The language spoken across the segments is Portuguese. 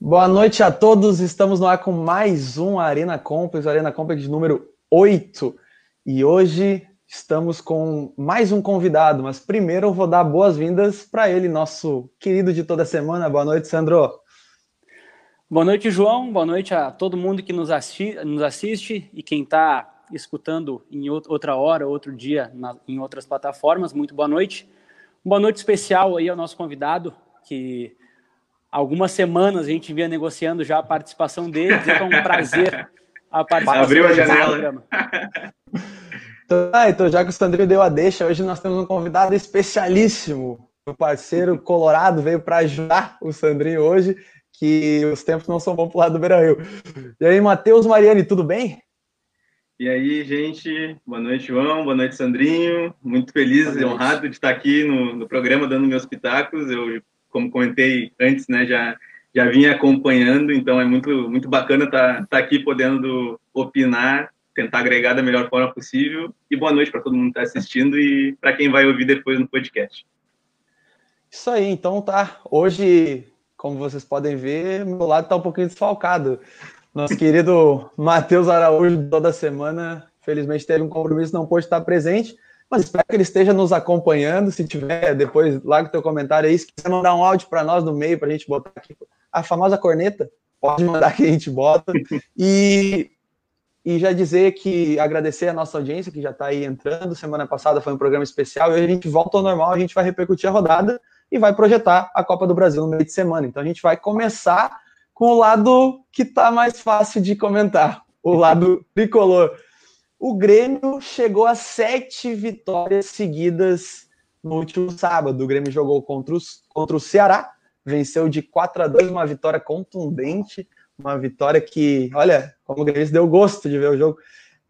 Boa noite a todos. Estamos no ar com mais um Arena Complex, Arena Complex número 8. E hoje estamos com mais um convidado, mas primeiro eu vou dar boas-vindas para ele, nosso querido de toda semana. Boa noite, Sandro. Boa noite, João. Boa noite a todo mundo que nos, nos assiste e quem está escutando em outra hora, outro dia, na, em outras plataformas. Muito boa noite. Boa noite especial aí ao nosso convidado, que algumas semanas a gente vinha negociando já a participação dele, é um prazer a participação Abriu a janela. Então, ah, então, já que o Sandrinho deu a deixa, hoje nós temos um convidado especialíssimo. O parceiro Colorado veio para ajudar o Sandrinho hoje, que os tempos não são bons para o lado do Beira Rio. E aí, Matheus Mariani, tudo bem? E aí, gente, boa noite, João, boa noite, Sandrinho. Muito feliz e honrado de estar aqui no, no programa dando meus pitacos. Eu como comentei antes, né, já já vinha acompanhando, então é muito muito bacana estar tá, tá aqui podendo opinar, tentar agregar da melhor forma possível. E boa noite para todo mundo que está assistindo e para quem vai ouvir depois no podcast. Isso aí, então tá. Hoje, como vocês podem ver, meu lado está um pouquinho desfalcado. Nosso querido Matheus Araújo, toda semana, felizmente teve um compromisso, não pôde estar presente mas espero que ele esteja nos acompanhando. Se tiver, depois larga o teu comentário aí. Se quiser mandar um áudio para nós no meio, para a gente botar aqui a famosa corneta, pode mandar que a gente bota. E, e já dizer que agradecer a nossa audiência que já está aí entrando. Semana passada foi um programa especial e hoje a gente volta ao normal. A gente vai repercutir a rodada e vai projetar a Copa do Brasil no meio de semana. Então a gente vai começar com o lado que está mais fácil de comentar, o lado tricolor o Grêmio chegou a sete vitórias seguidas no último sábado. O Grêmio jogou contra, os, contra o Ceará, venceu de 4 a 2, uma vitória contundente, uma vitória que, olha, como o Grêmio deu gosto de ver o jogo.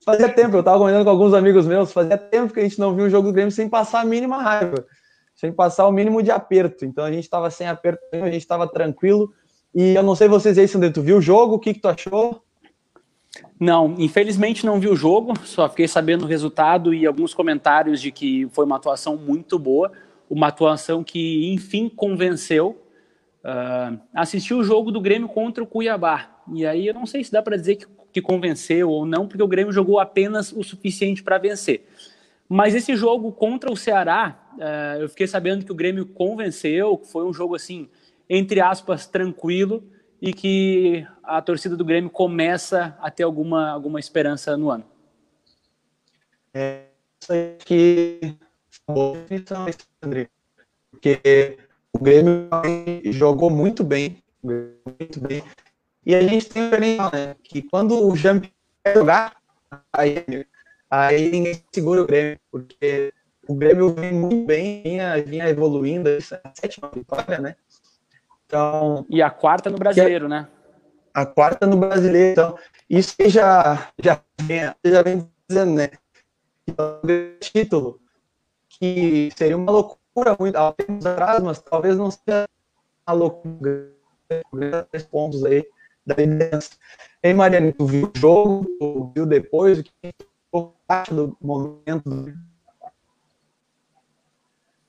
Fazia tempo, eu estava comentando com alguns amigos meus, fazia tempo que a gente não viu um jogo do Grêmio sem passar a mínima raiva, sem passar o mínimo de aperto. Então a gente estava sem aperto, a gente estava tranquilo. E eu não sei vocês aí, Sandro, tu viu o jogo? O que, que tu achou? Não, infelizmente não vi o jogo, só fiquei sabendo o resultado e alguns comentários de que foi uma atuação muito boa, uma atuação que enfim convenceu. Uh, assisti o jogo do Grêmio contra o Cuiabá, e aí eu não sei se dá para dizer que, que convenceu ou não, porque o Grêmio jogou apenas o suficiente para vencer. Mas esse jogo contra o Ceará, uh, eu fiquei sabendo que o Grêmio convenceu, foi um jogo assim, entre aspas, tranquilo e que a torcida do Grêmio começa a ter alguma, alguma esperança no ano. É isso aí que André. Porque o Grêmio jogou muito bem, muito bem. E a gente tem um diferencial, né? Que quando o Jamp jogar, aí, aí ninguém segura o Grêmio, porque o Grêmio vem muito bem, vinha, vinha evoluindo, essa é sétima vitória, né? Então, e a quarta no brasileiro, é, né? A quarta no brasileiro. Então, isso já, já, vem, já vem dizendo, né? Título, que seria uma loucura muito há tempos atrás, mas talvez não seja uma loucura. Três pontos aí da liderança. Ei, Mariana, tu viu o jogo? Tu viu depois? O que tu parte do momento?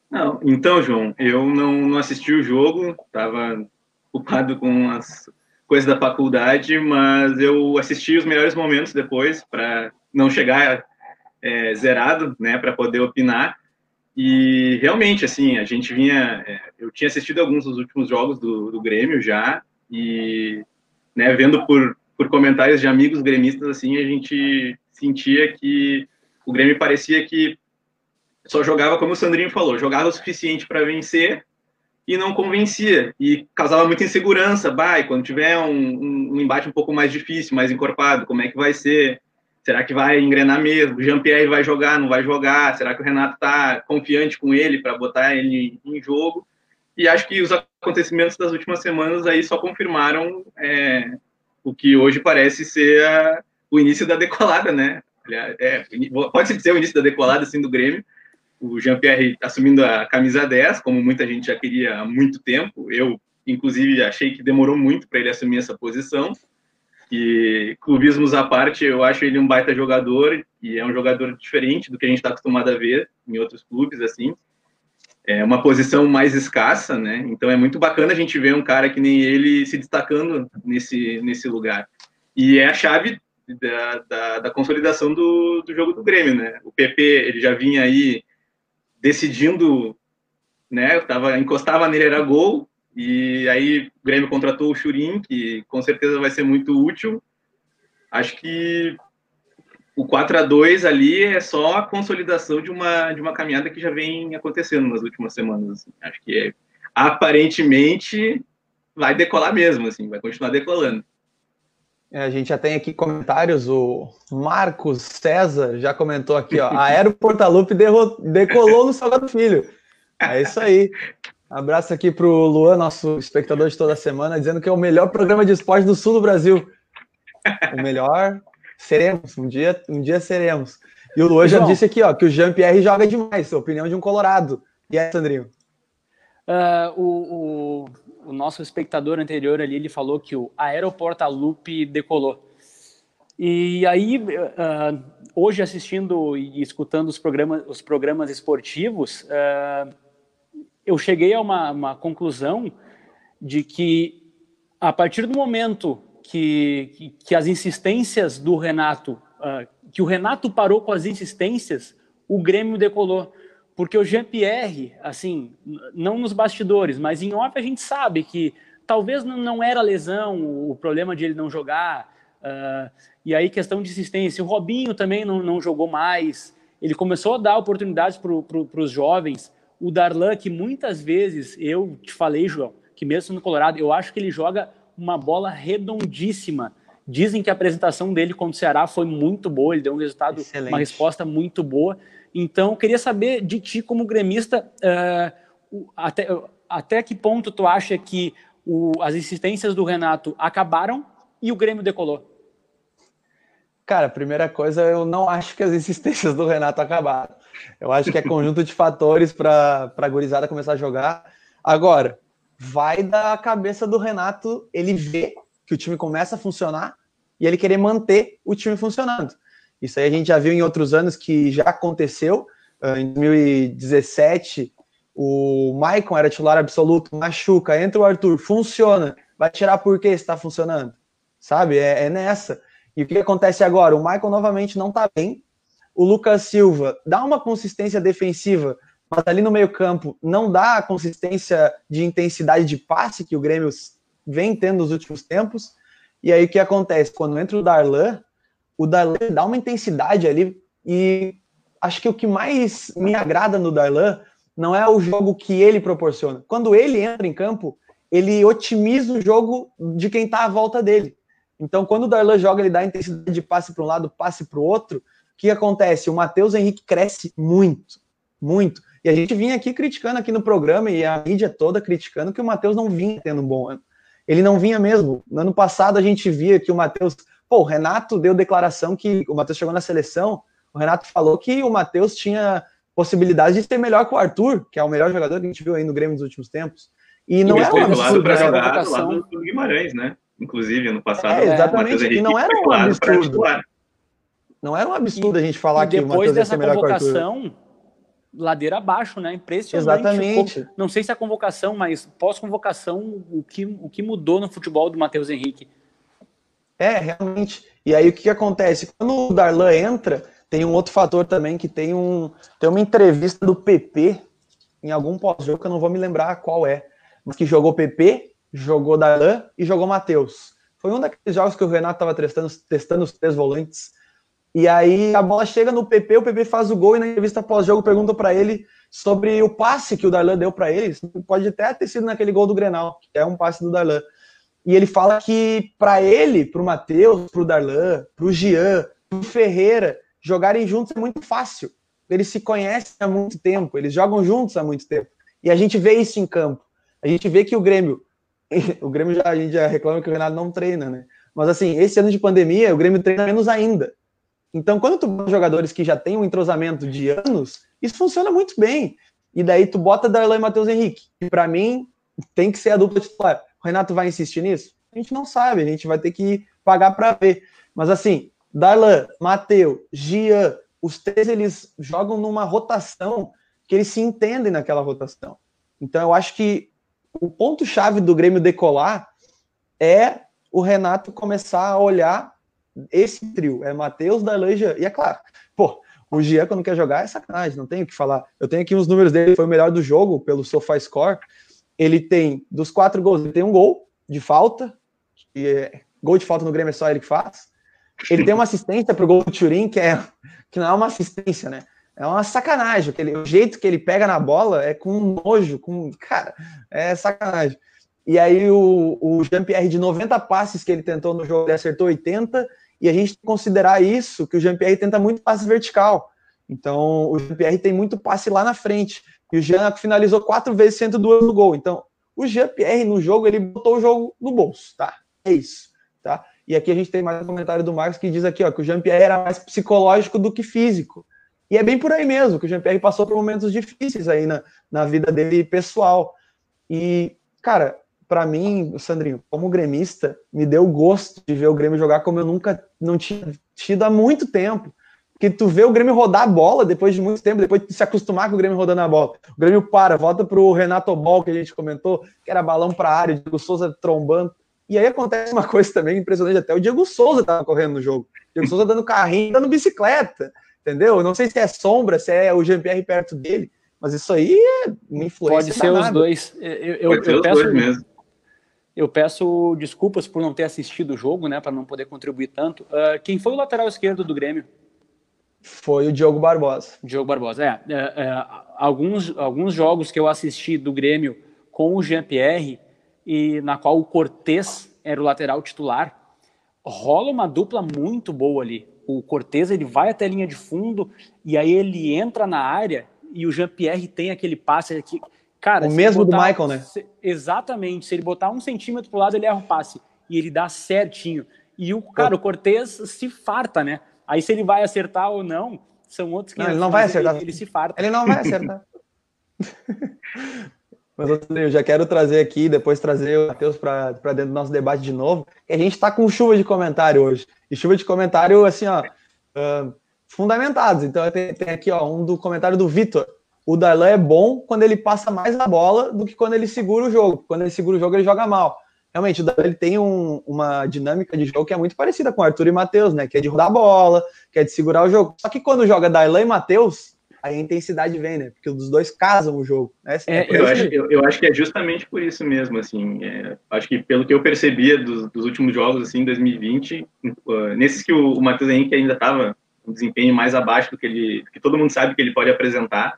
Não, então, João, eu não, não assisti o jogo, estava ocupado com as coisas da faculdade, mas eu assisti os melhores momentos depois para não chegar é, zerado, né, para poder opinar. E realmente, assim, a gente vinha. É, eu tinha assistido alguns dos últimos jogos do, do Grêmio já, e né, vendo por, por comentários de amigos gremistas, assim, a gente sentia que o Grêmio parecia que só jogava, como o Sandrinho falou, jogava o suficiente para vencer e não convencia. E causava muita insegurança. Vai, quando tiver um, um, um, embate um pouco mais difícil, mais encorpado, como é que vai ser? Será que vai engrenar mesmo? O Jean-Pierre vai jogar, não vai jogar? Será que o Renato está confiante com ele para botar ele em jogo? E acho que os acontecimentos das últimas semanas aí só confirmaram é, o que hoje parece ser a, o início da decolada, né? É, pode-se dizer o início da decolada, assim, do Grêmio, o Jean-Pierre assumindo a camisa 10, como muita gente já queria há muito tempo. Eu, inclusive, achei que demorou muito para ele assumir essa posição. E clubismos à parte, eu acho ele um baita jogador e é um jogador diferente do que a gente está acostumado a ver em outros clubes, assim. é uma posição mais escassa, né? Então é muito bacana a gente ver um cara que nem ele se destacando nesse, nesse lugar. E é a chave da, da, da consolidação do, do jogo do Grêmio, né? O PP ele já vinha aí decidindo, né? Tava, encostava nele, era gol, e aí o Grêmio contratou o Churin, que com certeza vai ser muito útil. Acho que o 4 a 2 ali é só a consolidação de uma, de uma caminhada que já vem acontecendo nas últimas semanas. Assim. Acho que é, aparentemente vai decolar mesmo, assim, vai continuar decolando. É, a gente já tem aqui comentários, o Marcos César já comentou aqui, ó, a Aero Portalupe decolou no Salgado Filho. É isso aí. Abraço aqui pro Luan, nosso espectador de toda semana, dizendo que é o melhor programa de esporte do sul do Brasil. O melhor Seremos, um dia, um dia seremos. E o Luan já disse aqui, ó, que o Jean-Pierre joga demais, opinião de um colorado. E aí, Sandrinho? Uh, o, o, o, nosso espectador anterior ali, ele falou que o Aeroporta Loop decolou. E aí, uh, hoje assistindo e escutando os programas, os programas esportivos, uh, eu cheguei a uma, uma conclusão de que a partir do momento que, que, que as insistências do Renato, uh, que o Renato parou com as insistências, o Grêmio decolou. Porque o Jean-Pierre, assim, não nos bastidores, mas em off a gente sabe que talvez não era lesão, o problema de ele não jogar, uh, e aí questão de insistência. O Robinho também não, não jogou mais, ele começou a dar oportunidades para pro, os jovens. O Darlan, que muitas vezes, eu te falei, João, que mesmo no Colorado, eu acho que ele joga uma bola redondíssima. Dizem que a apresentação dele contra o Ceará foi muito boa, ele deu um resultado, Excelente. uma resposta muito boa. Então, queria saber de ti, como gremista, uh, até, até que ponto tu acha que o, as insistências do Renato acabaram e o Grêmio decolou? Cara, primeira coisa, eu não acho que as insistências do Renato acabaram. Eu acho que é conjunto de fatores para a gurizada começar a jogar. Agora, vai da cabeça do Renato ele ver que o time começa a funcionar e ele querer manter o time funcionando. Isso aí a gente já viu em outros anos que já aconteceu. Ah, em 2017, o Maicon era titular absoluto, machuca, entra o Arthur, funciona. Vai tirar por que está funcionando? Sabe? É, é, nessa. E o que acontece agora? O Maicon novamente não está bem. O Lucas Silva dá uma consistência defensiva mas ali no meio-campo não dá a consistência de intensidade de passe que o Grêmio vem tendo nos últimos tempos. E aí o que acontece? Quando entra o Darlan, o Darlan dá uma intensidade ali e acho que o que mais me agrada no Darlan não é o jogo que ele proporciona. Quando ele entra em campo, ele otimiza o jogo de quem está à volta dele. Então, quando o Darlan joga, ele dá intensidade de passe para um lado, passe para o outro. O que acontece? O Matheus Henrique cresce muito, muito. E a gente vinha aqui criticando aqui no programa e a mídia toda criticando que o Matheus não vinha tendo um bom ano. Ele não vinha mesmo. No ano passado a gente via que o Matheus. Pô, o Renato deu declaração que o Matheus chegou na seleção. O Renato falou que o Matheus tinha possibilidade de ser melhor que o Arthur, que é o melhor jogador que a gente viu aí no Grêmio nos últimos tempos. E não e era um absurdo. Para jogar do lado do Guimarães, né? Inclusive, ano passado. É, exatamente. E não era um absurdo. Não era um absurdo a gente falar que o Matheus ia ser melhor que o Arthur ladeira abaixo, né? Impressionante. Exatamente. Não sei se é a convocação, mas pós-convocação, o que, o que mudou no futebol do Matheus Henrique? É, realmente. E aí o que, que acontece? Quando o Darlan entra, tem um outro fator também que tem um tem uma entrevista do PP em algum pós-jogo que eu não vou me lembrar qual é, mas que jogou PP, jogou Darlan e jogou Matheus. Foi um daqueles jogos que o Renato estava testando, testando os três volantes e aí a bola chega no PP, o PP faz o gol e na entrevista pós-jogo pergunta para ele sobre o passe que o Darlan deu para ele. Pode até ter sido naquele gol do Grenal, que é um passe do Darlan. E ele fala que para ele, para o Matheus, para o Darlan, para o Jean, para o Ferreira, jogarem juntos é muito fácil. Eles se conhecem há muito tempo, eles jogam juntos há muito tempo. E a gente vê isso em campo. A gente vê que o Grêmio, o Grêmio já, a gente já reclama que o Renato não treina, né? Mas assim, esse ano de pandemia, o Grêmio treina menos ainda. Então, quando tu bota jogadores que já têm um entrosamento de anos, isso funciona muito bem. E daí tu bota Darlan e Matheus Henrique. E para mim, tem que ser a dupla titular. O Renato vai insistir nisso? A gente não sabe, a gente vai ter que pagar para ver. Mas assim, Darlan, Matheus, Gian, os três eles jogam numa rotação que eles se entendem naquela rotação. Então eu acho que o ponto-chave do Grêmio decolar é o Renato começar a olhar esse trio. É Matheus, Darlan e Jean. E é claro, pô, o Jean quando quer jogar é sacanagem, não tenho o que falar. Eu tenho aqui os números dele, foi o melhor do jogo pelo SofaScore. Ele tem, dos quatro gols, ele tem um gol de falta, e é, gol de falta no Grêmio é só ele que faz. Ele tem uma assistência para o gol do Turin, que, é, que não é uma assistência, né? É uma sacanagem. Ele, o jeito que ele pega na bola é com nojo, com. Cara, é sacanagem. E aí o, o Jean-Pierre, de 90 passes que ele tentou no jogo, ele acertou 80, e a gente considerar isso, que o Jean-Pierre tenta muito passe vertical. Então, o Jean-Pierre tem muito passe lá na frente. E o Jean finalizou quatro vezes, 102 no gol. Então, o Jean-Pierre no jogo, ele botou o jogo no bolso, tá? É isso, tá? E aqui a gente tem mais um comentário do Marcos que diz aqui, ó, que o Jean-Pierre era mais psicológico do que físico. E é bem por aí mesmo, que o Jean-Pierre passou por momentos difíceis aí na, na vida dele pessoal. E, cara, para mim, Sandrinho, como gremista, me deu gosto de ver o Grêmio jogar como eu nunca não tinha tido há muito tempo. Porque tu vê o Grêmio rodar a bola depois de muito tempo, depois de se acostumar com o Grêmio rodando a bola. O Grêmio para, volta pro Renato Ball, que a gente comentou, que era balão para a área, o Diego Souza trombando. E aí acontece uma coisa também impressionante, até o Diego Souza tava correndo no jogo. O Diego Souza dando carrinho, dando bicicleta, entendeu? Não sei se é sombra, se é o Jean-Pierre perto dele, mas isso aí é uma influência Pode ser danada. os dois. Eu, eu, Pode ser eu os peço, dois mesmo. Eu peço desculpas por não ter assistido o jogo, né, para não poder contribuir tanto. Uh, quem foi o lateral esquerdo do Grêmio? Foi o Diogo Barbosa. Diogo Barbosa, é. é, é alguns, alguns jogos que eu assisti do Grêmio com o Jean-Pierre, e na qual o Cortez era o lateral titular, rola uma dupla muito boa ali. O Cortez ele vai até a linha de fundo e aí ele entra na área e o Jean-Pierre tem aquele passe aqui Cara, o mesmo botar, do Michael, né? Se, exatamente. Se ele botar um centímetro pro lado, ele erra o passe. E ele dá certinho. E o cara, o Cortez se farta, né? Aí se ele vai acertar ou não, são outros que não, ele não vai acertar. Ele, ele se farta. Ele não vai acertar. Mas eu já quero trazer aqui, depois trazer o Matheus para dentro do nosso debate de novo. A gente está com chuva de comentário hoje. E chuva de comentário, assim, ó, uh, fundamentados. Então tem, tem aqui, ó, um do comentário do Vitor o Darlan é bom quando ele passa mais a bola do que quando ele segura o jogo. Quando ele segura o jogo, ele joga mal. Realmente, o Darlan ele tem um, uma dinâmica de jogo que é muito parecida com Arthur e Matheus, né? Que é de rodar a bola, que é de segurar o jogo. Só que quando joga Darlan e Matheus, aí a intensidade vem, né? Porque os dois casam o jogo. Né? É, eu, acho, eu, eu, acho que é justamente por isso mesmo, assim. É, acho que pelo que eu percebia dos, dos últimos jogos, assim, 2020, uh, nesses que o, o Matheus Henrique ainda estava um desempenho mais abaixo do que ele, que todo mundo sabe que ele pode apresentar,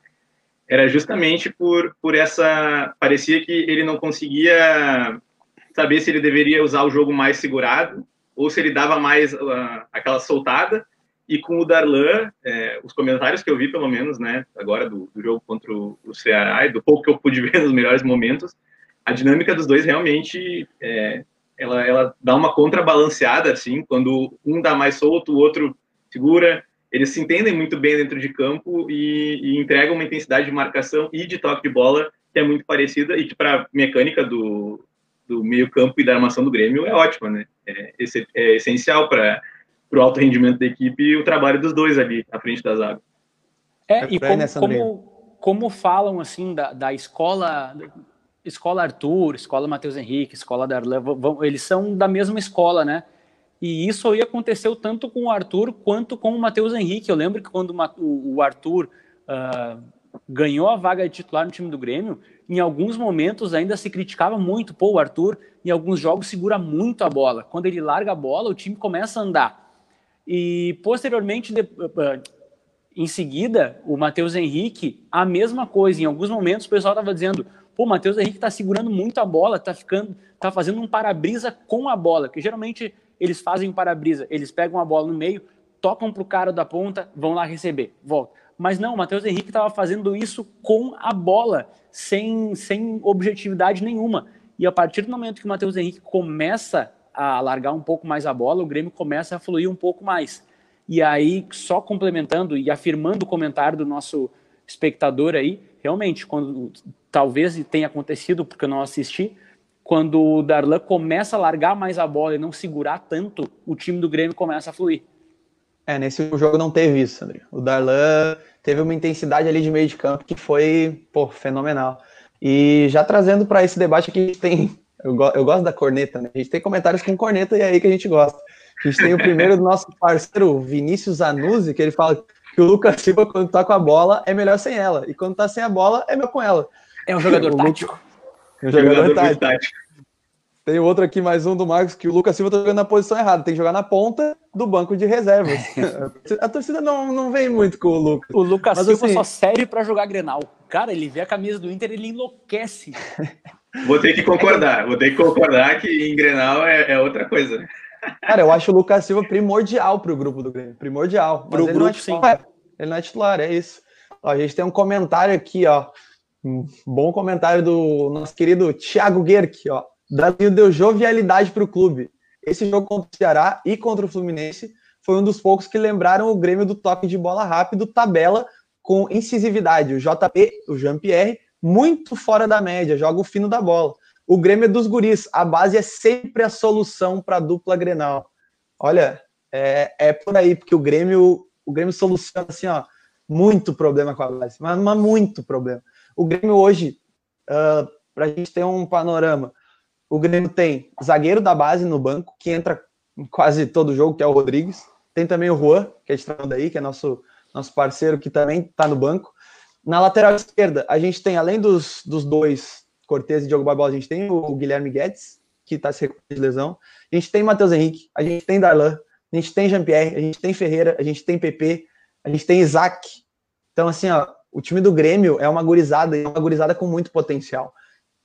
era justamente por, por essa. Parecia que ele não conseguia saber se ele deveria usar o jogo mais segurado ou se ele dava mais uh, aquela soltada. E com o Darlan, é, os comentários que eu vi, pelo menos, né, agora do, do jogo contra o, Ceará e do pouco que eu pude ver nos melhores momentos, a dinâmica dos dois realmente é, ela, ela dá uma contrabalanceada, assim, quando um dá mais solto, o outro segura eles se entendem muito bem dentro de campo e, e entregam uma intensidade de marcação e de toque de bola que é muito parecida e que para mecânica do, do meio campo e da armação do Grêmio é ótima, né? É, é essencial para o alto rendimento da equipe o trabalho dos dois ali à frente da zaga. É, e como, como, como falam assim da, da escola escola Arthur, escola Matheus Henrique, escola Darlan, eles são da mesma escola, né? E isso aí aconteceu tanto com o Arthur quanto com o Matheus Henrique. Eu lembro que quando o Arthur uh, ganhou a vaga de titular no time do Grêmio, em alguns momentos ainda se criticava muito. Pô, o Arthur, em alguns jogos, segura muito a bola. Quando ele larga a bola, o time começa a andar. E posteriormente, de, uh, em seguida, o Matheus Henrique, a mesma coisa. Em alguns momentos, o pessoal estava dizendo: pô, o Matheus Henrique está segurando muito a bola, está ficando, tá fazendo um para-brisa com a bola, que geralmente eles fazem para-brisa, eles pegam a bola no meio, tocam para o cara da ponta, vão lá receber, volta. Mas não, o Matheus Henrique estava fazendo isso com a bola, sem, sem objetividade nenhuma. E a partir do momento que o Matheus Henrique começa a largar um pouco mais a bola, o Grêmio começa a fluir um pouco mais. E aí, só complementando e afirmando o comentário do nosso espectador aí, realmente, quando talvez tenha acontecido, porque eu não assisti, quando o Darlan começa a largar mais a bola e não segurar tanto, o time do Grêmio começa a fluir. É, nesse jogo não teve isso, André. O Darlan, teve uma intensidade ali de meio de campo que foi, pô, fenomenal. E já trazendo para esse debate aqui, a gente tem. Eu, go, eu gosto da corneta, né? A gente tem comentários com corneta e é aí que a gente gosta. A gente tem o primeiro do nosso parceiro Vinícius Anuzzi, que ele fala que o Lucas Silva, quando tá com a bola, é melhor sem ela. E quando tá sem a bola, é melhor com ela. É um jogador tático. É um jogador, jogador tático. tático. Tem outro aqui, mais um do Marcos, que o Lucas Silva tá jogando na posição errada. Tem que jogar na ponta do banco de reservas. a torcida não, não vem muito com o Lucas. O Lucas Mas, Silva assim... só serve para jogar Grenal. Cara, ele vê a camisa do Inter, ele enlouquece. Vou ter que concordar. Vou ter que concordar que em Grenal é, é outra coisa. Cara, eu acho o Lucas Silva primordial para o grupo do Grêmio. Primordial. Mas pro ele grupo, não é titular. sim. Ele não é titular, é isso. Ó, a gente tem um comentário aqui, ó. Um bom comentário do nosso querido Thiago Guerck, ó. Danilo deu jovialidade para o clube. Esse jogo contra o Ceará e contra o Fluminense foi um dos poucos que lembraram o Grêmio do toque de bola rápido, tabela com incisividade. O JP, o Jean-Pierre, muito fora da média, joga o fino da bola. O Grêmio é dos guris, a base é sempre a solução para a dupla Grenal. Olha, é, é por aí, porque o Grêmio, o Grêmio soluciona assim, ó, muito problema com a base, mas, mas muito problema. O Grêmio hoje, uh, ah, para a gente ter um panorama, o Grêmio tem zagueiro da base no banco, que entra quase todo jogo, que é o Rodrigues. Tem também o Juan, que é de daí, que é nosso, nosso parceiro, que também está no banco. Na lateral esquerda, a gente tem, além dos, dos dois, Cortez e Diogo Barbosa, a gente tem o Guilherme Guedes, que está se recuperando de lesão. A gente tem Matheus Henrique, a gente tem Darlan, a gente tem Jean-Pierre, a gente tem Ferreira, a gente tem PP, a gente tem Isaac. Então, assim, ó, o time do Grêmio é uma gurizada, é uma gurizada com muito potencial.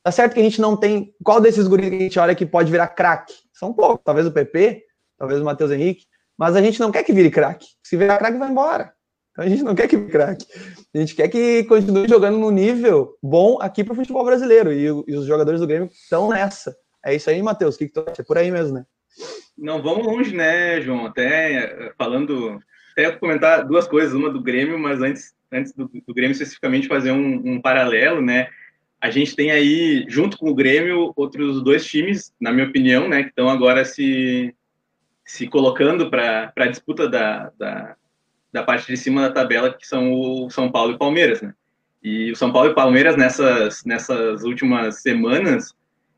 Tá certo que a gente não tem. Qual desses guris que a gente olha que pode virar craque? São poucos. Talvez o PP, talvez o Matheus Henrique. Mas a gente não quer que vire craque. Se virar craque, vai embora. Então a gente não quer que vire craque. A gente quer que continue jogando no nível bom aqui para o futebol brasileiro. E, e, os jogadores do Grêmio estão nessa. É isso aí, Matheus. O que, que tu acha? É por aí mesmo, né? Não vamos longe, né, João? Até eh, falando. Até comentar duas coisas. Uma do Grêmio, mas antes, antes do, do Grêmio especificamente fazer um, um paralelo, né? A gente tem aí, junto com o Grêmio, outros dois times, na minha opinião, né, que estão agora se, se colocando para a disputa da, da, da, parte de cima da tabela, que são o São Paulo e Palmeiras, né? E o São Paulo e Palmeiras, nessas, nessas últimas semanas,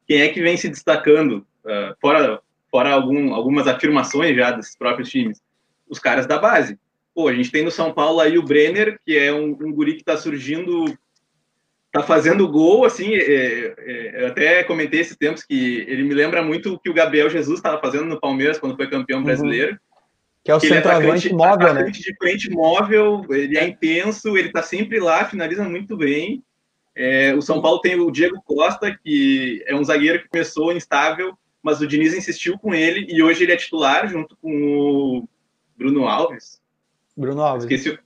quem é que vem se destacando, uh, fora, fora algum, algumas afirmações já desses próprios times? Os caras da base. Pô, a gente tem no São Paulo aí o Brenner, que é um, um guri que está surgindo tá fazendo gol, assim, é, é, eu até comentei esses tempos que ele me lembra muito o que o Gabriel Jesus estava fazendo no Palmeiras quando foi campeão uhum. brasileiro. Uhum. Que é o centroavante é móvel, né? de frente móvel, ele é intenso, ele tá sempre lá, finaliza muito bem. É, o São Paulo tem o Diego Costa, que é um zagueiro que começou instável, mas o Diniz insistiu com ele e hoje ele é titular junto com o Bruno Alves. Bruno Alves. Esqueci.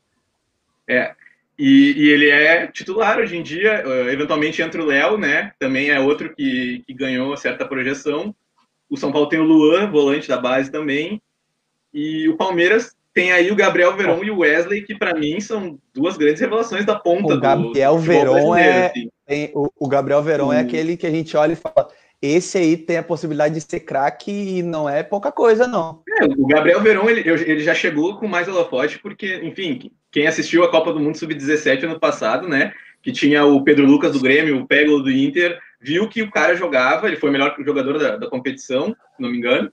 É, e, e, ele é titular hoje em dia, eh, eventualmente entra o Léo, né? Também é outro que, que ganhou certa projeção. O São Paulo tem o Luan, volante da base também. E o Palmeiras tem aí o Gabriel Verón e o Wesley, que para mim são duas grandes revelações da ponta o Gabriel do, Verón é assim. tem, o, o, Gabriel Verón é aquele que a gente olha e fala esse aí tem a possibilidade de ser craque e não é pouca coisa, não. É, o Gabriel Verón, ele, ele já chegou com mais holofote, porque, enfim, quem assistiu a Copa do Mundo Sub-17 ano passado, né, que tinha o Pedro Lucas do Grêmio, o Peglo do Inter, viu que o cara jogava, ele foi o melhor jogador da, da competição, se não me engano,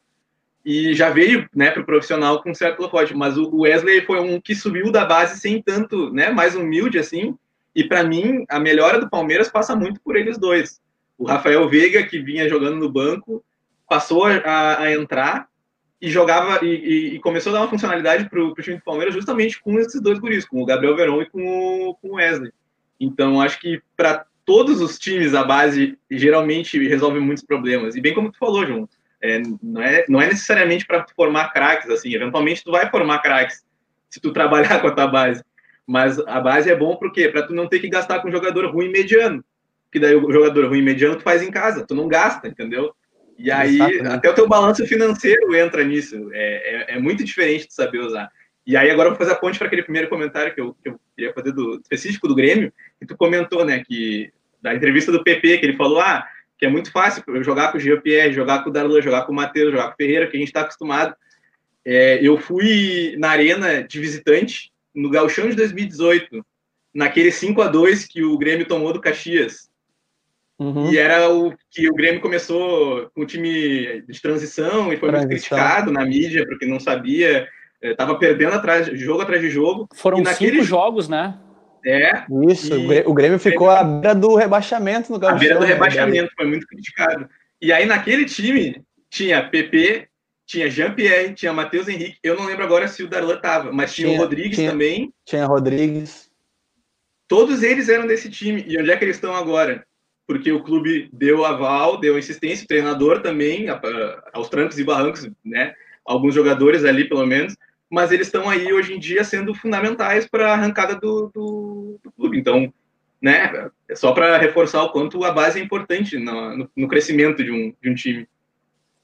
e já veio, né, para o profissional com certo holofote, mas o Wesley foi um que subiu da base sem tanto, né, mais humilde assim, e para mim, a melhora do Palmeiras passa muito por eles dois o Rafael Veiga, que vinha jogando no banco, passou a, a entrar e jogava e, e, começou a dar uma funcionalidade para o time do Palmeiras justamente com esses dois guris, com o Gabriel Verón e com o, com o Wesley. Então, acho que para todos os times a base geralmente resolve muitos problemas. E bem como tu falou, João, é, não, é, não é necessariamente para formar craques, assim, eventualmente tu vai formar craques se tu trabalhar com a tua base. Mas a base é bom para quê? Para tu não ter que gastar com um jogador ruim mediano que daí o jogador ruim mediano tu faz em casa, tu não gasta, entendeu? E aí Exatamente. até o teu balanço financeiro entra nisso. É, é, é, muito diferente de saber usar. E aí agora eu vou fazer a ponte para aquele primeiro comentário que eu, que eu queria fazer do específico do Grêmio, que tu comentou, né, que da entrevista do PP, que ele falou, ah, que é muito fácil jogar com o Jean-Pierre, jogar com o Darlan, jogar com o Matheus, jogar com o Ferreira, que a gente está acostumado. É, eu fui na arena de visitante no Gauchão de 2018, naquele 5 a 2 que o Grêmio tomou do Caxias. Uhum. E era o que o Grêmio começou com o time de transição e foi transição. muito criticado na mídia, porque não sabia, estava eh, perdendo atrás, jogo atrás de jogo. Foram naquele... cinco jogos, né? É. Isso, e... o Grêmio ficou à beira do rebaixamento no Gauchão. À beira do né, rebaixamento, foi muito criticado. E aí naquele time tinha PP, tinha Jean-Pierre, tinha Matheus Henrique. Eu não lembro agora se o Darlan tava, mas tinha, tinha o Rodrigues tinha, também. Tinha Rodrigues. Todos eles eram desse time. E onde é que eles estão agora? Porque o clube deu aval, deu insistência, o treinador também, aos trancos e barrancos, né? Alguns jogadores ali, pelo menos mas eles estão aí hoje em dia sendo fundamentais para a arrancada do, do, do, clube. Então, né, é só para reforçar o quanto a base é importante no, no, crescimento de um, de um time.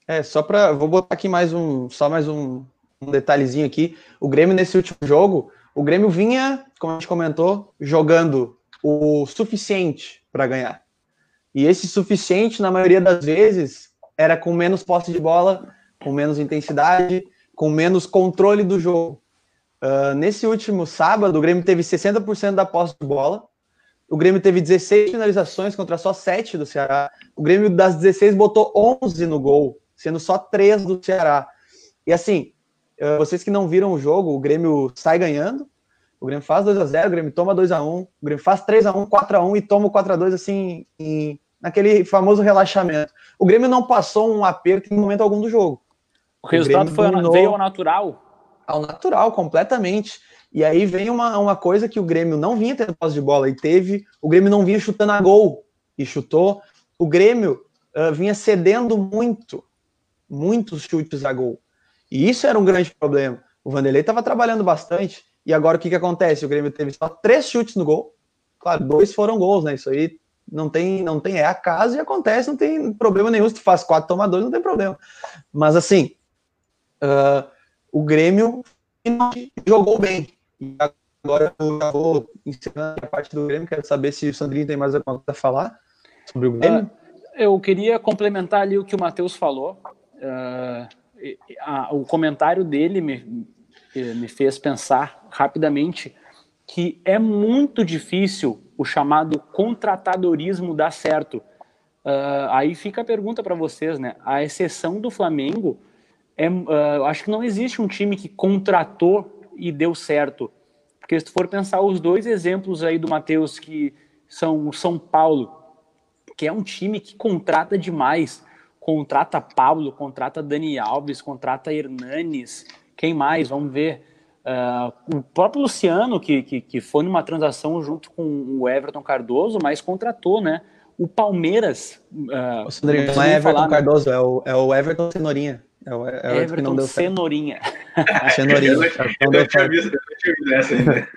É, só para. Vou botar aqui mais um. Só mais um, um detalhezinho aqui. O Grêmio, nesse último jogo, o Grêmio vinha, como a gente comentou, jogando o suficiente para ganhar. E esse suficiente, na maioria das vezes, era com menos posse de bola, com menos intensidade, com menos controle do jogo. Uh, nesse último sábado, o Grêmio teve 60% da posse de bola. O Grêmio teve 16 finalizações contra só 7 do Ceará. O Grêmio das 16 botou 11 no gol, sendo só 3 do Ceará. E assim, uh, vocês que não viram o jogo, o Grêmio sai ganhando. O Grêmio faz 2 a 0 o Grêmio toma 2 a 1 o Grêmio faz 3 a 1 4 a 1 e toma o 4 a 2 assim, em, naquele famoso relaxamento. O Grêmio não passou um aperto em momento algum do jogo. O resultado foi, veio ao natural? Ao natural, completamente. E aí vem uma, uma coisa que o Grêmio não vinha tendo posse de bola e teve, o Grêmio não vinha chutando a gol e chutou. O Grêmio uh, vinha cedendo muito, muitos chutes a gol. E isso era um grande problema. O Vanderlei estava trabalhando bastante. E agora o que, que acontece? O Grêmio teve só três chutes no gol. Claro, dois foram gols, né? Isso aí não tem, não tem, é acaso e acontece, não tem problema nenhum. Se tu faz quatro tomadores, não tem problema. Mas assim, uh, o Grêmio jogou bem. E agora eu já vou encerrando a parte do Grêmio, quero saber se o Sandrinho tem mais alguma coisa a falar sobre o Grêmio. Uh, eu queria complementar ali o que o Matheus falou. Uh, a, o comentário dele me, me fez pensar rapidamente que é muito difícil o chamado contratadorismo dar certo. Uh, aí fica a pergunta para vocês, né? A exceção do Flamengo, é, uh, acho que não existe um time que contratou e deu certo. Porque se tu for pensar os dois exemplos aí do Matheus, que são o São Paulo, que é um time que contrata demais. Contrata Paulo, contrata Dani Alves, contrata Hernanes, quem mais? Vamos ver. Uh, o próprio Luciano, que, que, que, foi numa transação junto com o Everton Cardoso, mas contratou, né? O Palmeiras. Uh, o Sandrinho, não é Everton falar, né? Cardoso, né? é, o, é o Everton Cenourinha. É o, é o Everton não deu Cenourinha. Cenourinha. Eu não, tinha visto, essa ainda.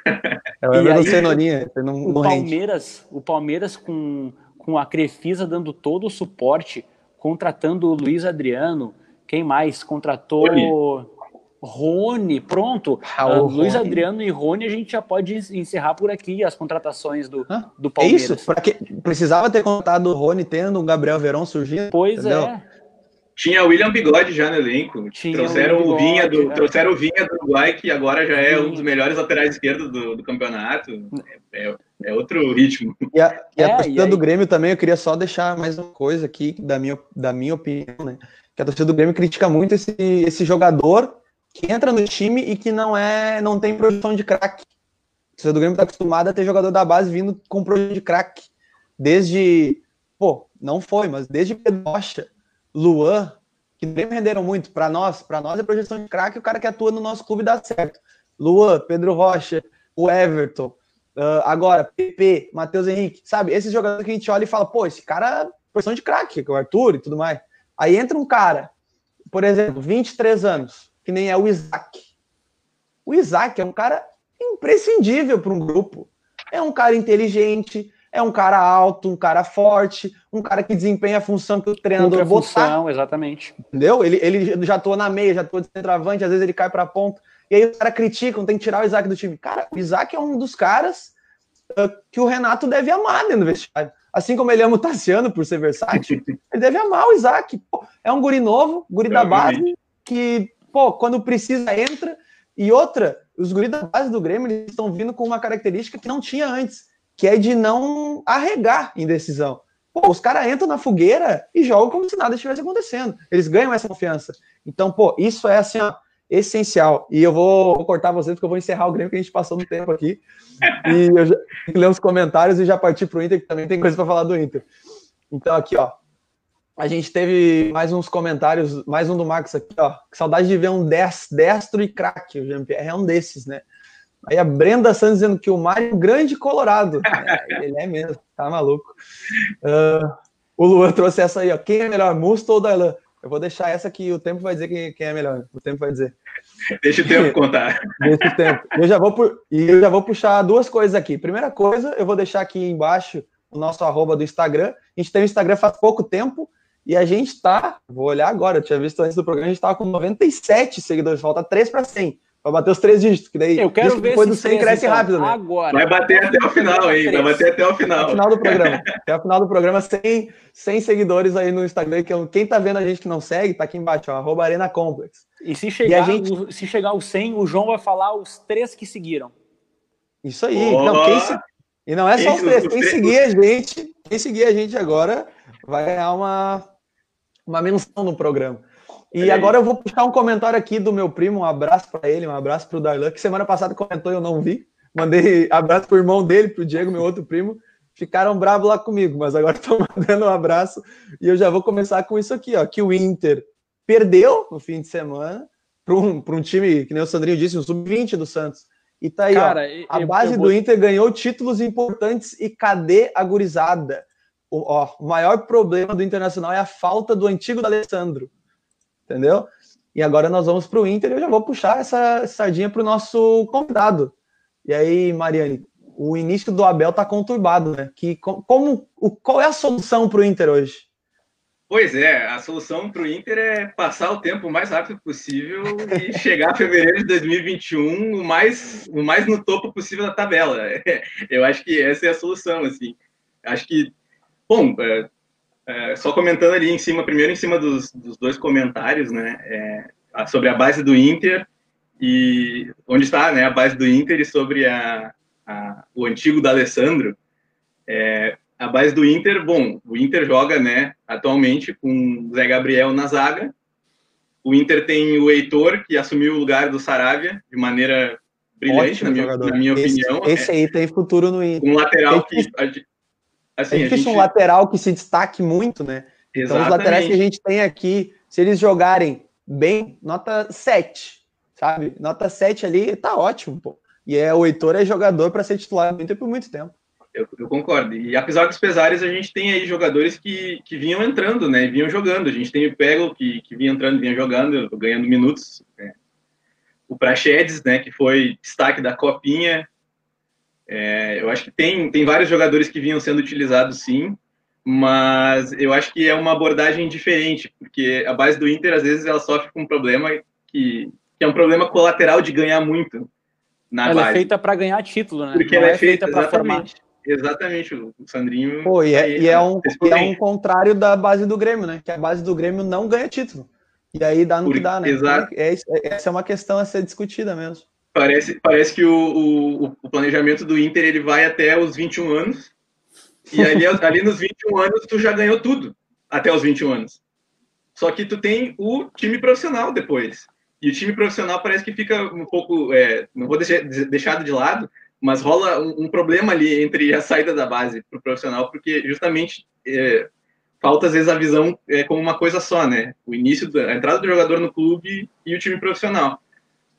É o Everton Cenourinha. Não, o, não Palmeiras, o Palmeiras com, com a Crefisa dando todo o suporte, contratando o Luiz Adriano, quem mais? Contratou... Rony pronto. Ah, uh, Luiz Adriano e Rony a gente já pode encerrar por aqui as contratações do, do Palmeiras. É isso? Pra que, precisava ter contratado o Rony tendo um Gabriel Verón surgindo? Pois entendeu? é. Tinha o William Bigode já no elenco. Tinha trouxeram o, Vinha do, é. trouxeram o Vinha do Uruguai, que agora já é Sim. um dos melhores laterais esquerdos do, do campeonato. É, é, é, outro ritmo. E a, e a é, torcida e do Grêmio também, eu queria só deixar mais uma coisa aqui, da minha, da minha opinião, né? Que a torcida do Grêmio critica muito esse, esse jogador que entra no time e que não é não tem projeção de craque. A torcida do Grêmio está acostumada a ter jogador da base vindo com projeção de craque. Desde. Pô, não foi, mas desde Pedro Rocha Luan, que nem renderam muito. Para nós, para nós é projeção de craque, o cara que atua no nosso clube dá certo. Luan, Pedro Rocha, o Everton, uh, agora PP, Matheus Henrique, sabe? Esses jogadores que a gente olha e fala, pô, esse cara é projeção de craque, que o Arthur e tudo mais. Aí entra um cara, por exemplo, 23 anos, que nem é o Isaac. O Isaac é um cara imprescindível para um grupo. É um cara inteligente, é um cara alto, um cara forte, um cara que desempenha a função que o treinador botar. Função, exatamente. Entendeu? Ele, ele já atua na meia, já atua de centroavante, às vezes ele cai para ponta. E aí os caras criticam, tem que tirar o Isaac do time. Cara, o Isaac é um dos caras uh, que o Renato deve amar dentro do vestiário. Assim como ele ama o Tassiano por ser versátil, ele deve amar o Isaac. Pô, é um guri novo, guri da base, que, pô, quando precisa, entra. E outra, os guris da base do Grêmio estão vindo com uma característica que não tinha antes, que é de não arregar em decisão. Pô, os caras entram na fogueira e jogam como se nada estivesse acontecendo. Eles ganham essa confiança. Então, pô, isso é assim, ó, essencial. E eu vou, vou cortar vocês, porque eu vou encerrar o Grêmio, que a gente passou no tempo aqui. E eu já ler os comentários e já partir para o Inter, que também tem coisa para falar do Inter. Então, aqui, ó. A gente teve mais uns comentários, mais um do Max aqui, ó. Que saudade de ver um destro e craque. O Jean-Pierre é um desses, né? Aí a Brenda Santos dizendo que o Mário é um grande colorado. É, ele é mesmo, tá maluco. Uh, o Luan trouxe essa aí, ó. Quem é melhor, Musto ou Darlan? Eu vou deixar essa que o tempo vai dizer quem, quem é melhor. O tempo vai dizer. Deixa o tempo contar. Deixa o tempo. Eu já vou pu... E eu já vou puxar duas coisas aqui. Primeira coisa, eu vou deixar aqui embaixo o nosso arroba do Instagram. A gente tem o Instagram faz pouco tempo e a gente tá. Vou olhar agora, eu tinha visto antes do programa, a gente tava com 97 seguidores, falta 3 para 100. Vai bater os três dígitos, que daí eu quero ver depois do 100 cresce então, rápido, né? Agora. Vai bater até o final aí, vai bater até o final. Até o final do programa. até o final do programa, 100, 100 seguidores aí no Instagram. Que quem tá vendo a gente que não segue, tá aqui embaixo, ó, arroba Arena Complex. E se chegar, e gente... se chegar o 100, o João vai falar os três que seguiram. Isso aí. Oh. Não, quem se... E não é só os três. Quem seguir a gente, quem seguir a gente agora vai ganhar uma, uma menção no programa. E agora eu vou puxar um comentário aqui do meu primo, um abraço para ele, um abraço para o Darlan, que semana passada comentou e eu não vi. Mandei abraço pro irmão dele, pro Diego, meu outro primo. Ficaram bravos lá comigo, mas agora estão mandando um abraço. E eu já vou começar com isso aqui, ó. Que o Inter perdeu no fim de semana para um, um time, que nem o Sandrinho disse, um sub-20 do Santos. E tá aí, Cara, ó, a base vou... do Inter ganhou títulos importantes e cadê a gurizada? O, ó, o maior problema do Internacional é a falta do antigo Alessandro entendeu? E agora nós vamos para o Inter e eu já vou puxar essa sardinha para o nosso convidado. E aí, Mariane, o início do Abel está conturbado, né? Que, como, o, qual é a solução para o Inter hoje? Pois é, a solução para o Inter é passar o tempo o mais rápido possível e chegar a fevereiro de 2021 o mais, o mais no topo possível da tabela. Eu acho que essa é a solução, assim. Acho que, bom, é, é, só comentando ali em cima, primeiro em cima dos, dos dois comentários, né, é, sobre a base do Inter e onde está, né, a base do Inter e sobre a, a o antigo da Alessandro. É, a base do Inter, bom, o Inter joga, né, atualmente com o Zé Gabriel na zaga. O Inter tem o Heitor, que assumiu o lugar do Saravia de maneira brilhante, na minha, na minha, opinião. Esse aí tem futuro no Inter. Um lateral que Assim, é difícil gente... um lateral que se destaque muito, né? Exatamente. Então, os laterais que a gente tem aqui, se eles jogarem bem, nota 7, sabe? Nota 7 ali, tá ótimo, pô. E é, o Heitor é jogador para ser titular Inter por muito tempo. Eu, eu, concordo. E apesar dos pesares, a gente tem aí jogadores que, que vinham entrando, né? Vinham jogando. A gente tem o Pego, que, que vinha entrando, vinha jogando, ganhando minutos. Né? O Praxedes, né? Que foi destaque da Copinha, é, eu acho que tem, tem vários jogadores que vinham sendo utilizados sim, mas eu acho que é uma abordagem diferente, porque a base do Inter, às vezes, ela sofre com um problema que, que é um problema colateral de ganhar muito na ela é base. é feita para ganhar título, né? Porque Não ela é, é feita, feita para formar. Exatamente, o Sandrinho. Pô, e é, e é um, e é um contrário da base do Grêmio, né? Que a base do Grêmio não ganha título. E aí dá no Por, que dá, né? Exato. É, é, essa é uma questão a ser discutida mesmo. Parece, parece que o, o, o, planejamento do Inter ele vai até os 21 anos. E ali, ali nos 21 anos tu já ganhou tudo até os 21 anos. Só que tu tem o time profissional depois. E o time profissional parece que fica um pouco. É, não vou deixar deixado de lado, mas rola um, um, problema ali entre a saída da base para o profissional, porque justamente é, falta às vezes a visão é, como uma coisa só, né? O início, da, a entrada do jogador no clube e o time profissional.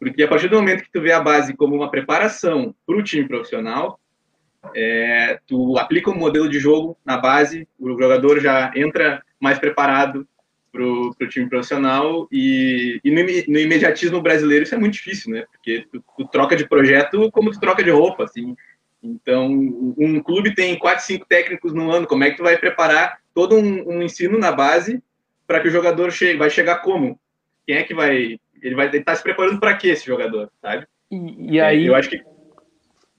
Porque a partir do momento que tu vê a base como uma preparação para o time profissional, é, tu aplica um modelo de jogo na base, o jogador já entra mais preparado para o time profissional e, e no, no, imediatismo brasileiro isso é muito difícil, né? Porque tu, tu, troca de projeto como tu troca de roupa, assim. Então, um clube tem quatro, cinco técnicos no ano, como é que tu vai preparar todo um, um ensino na base para que o jogador chegue? Vai chegar como? Quem é que vai ele vai estar tá se preparando para quê esse jogador, sabe? E, e aí. Eu acho que.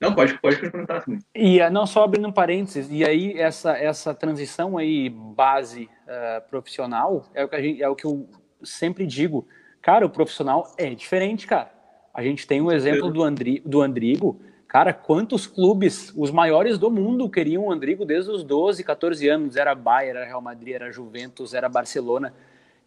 Não, pode, pode perguntar assim. E ah, não só abrindo parênteses, e aí essa, essa transição aí, base uh, profissional, é o, que a gente, é o que eu sempre digo. Cara, o profissional é diferente, cara. A gente tem o um exemplo do, Andri, do Andrigo. Cara, quantos clubes, os maiores do mundo, queriam o Andrigo desde os 12, 14 anos? Era Bayern, era Real Madrid, era Juventus, era Barcelona.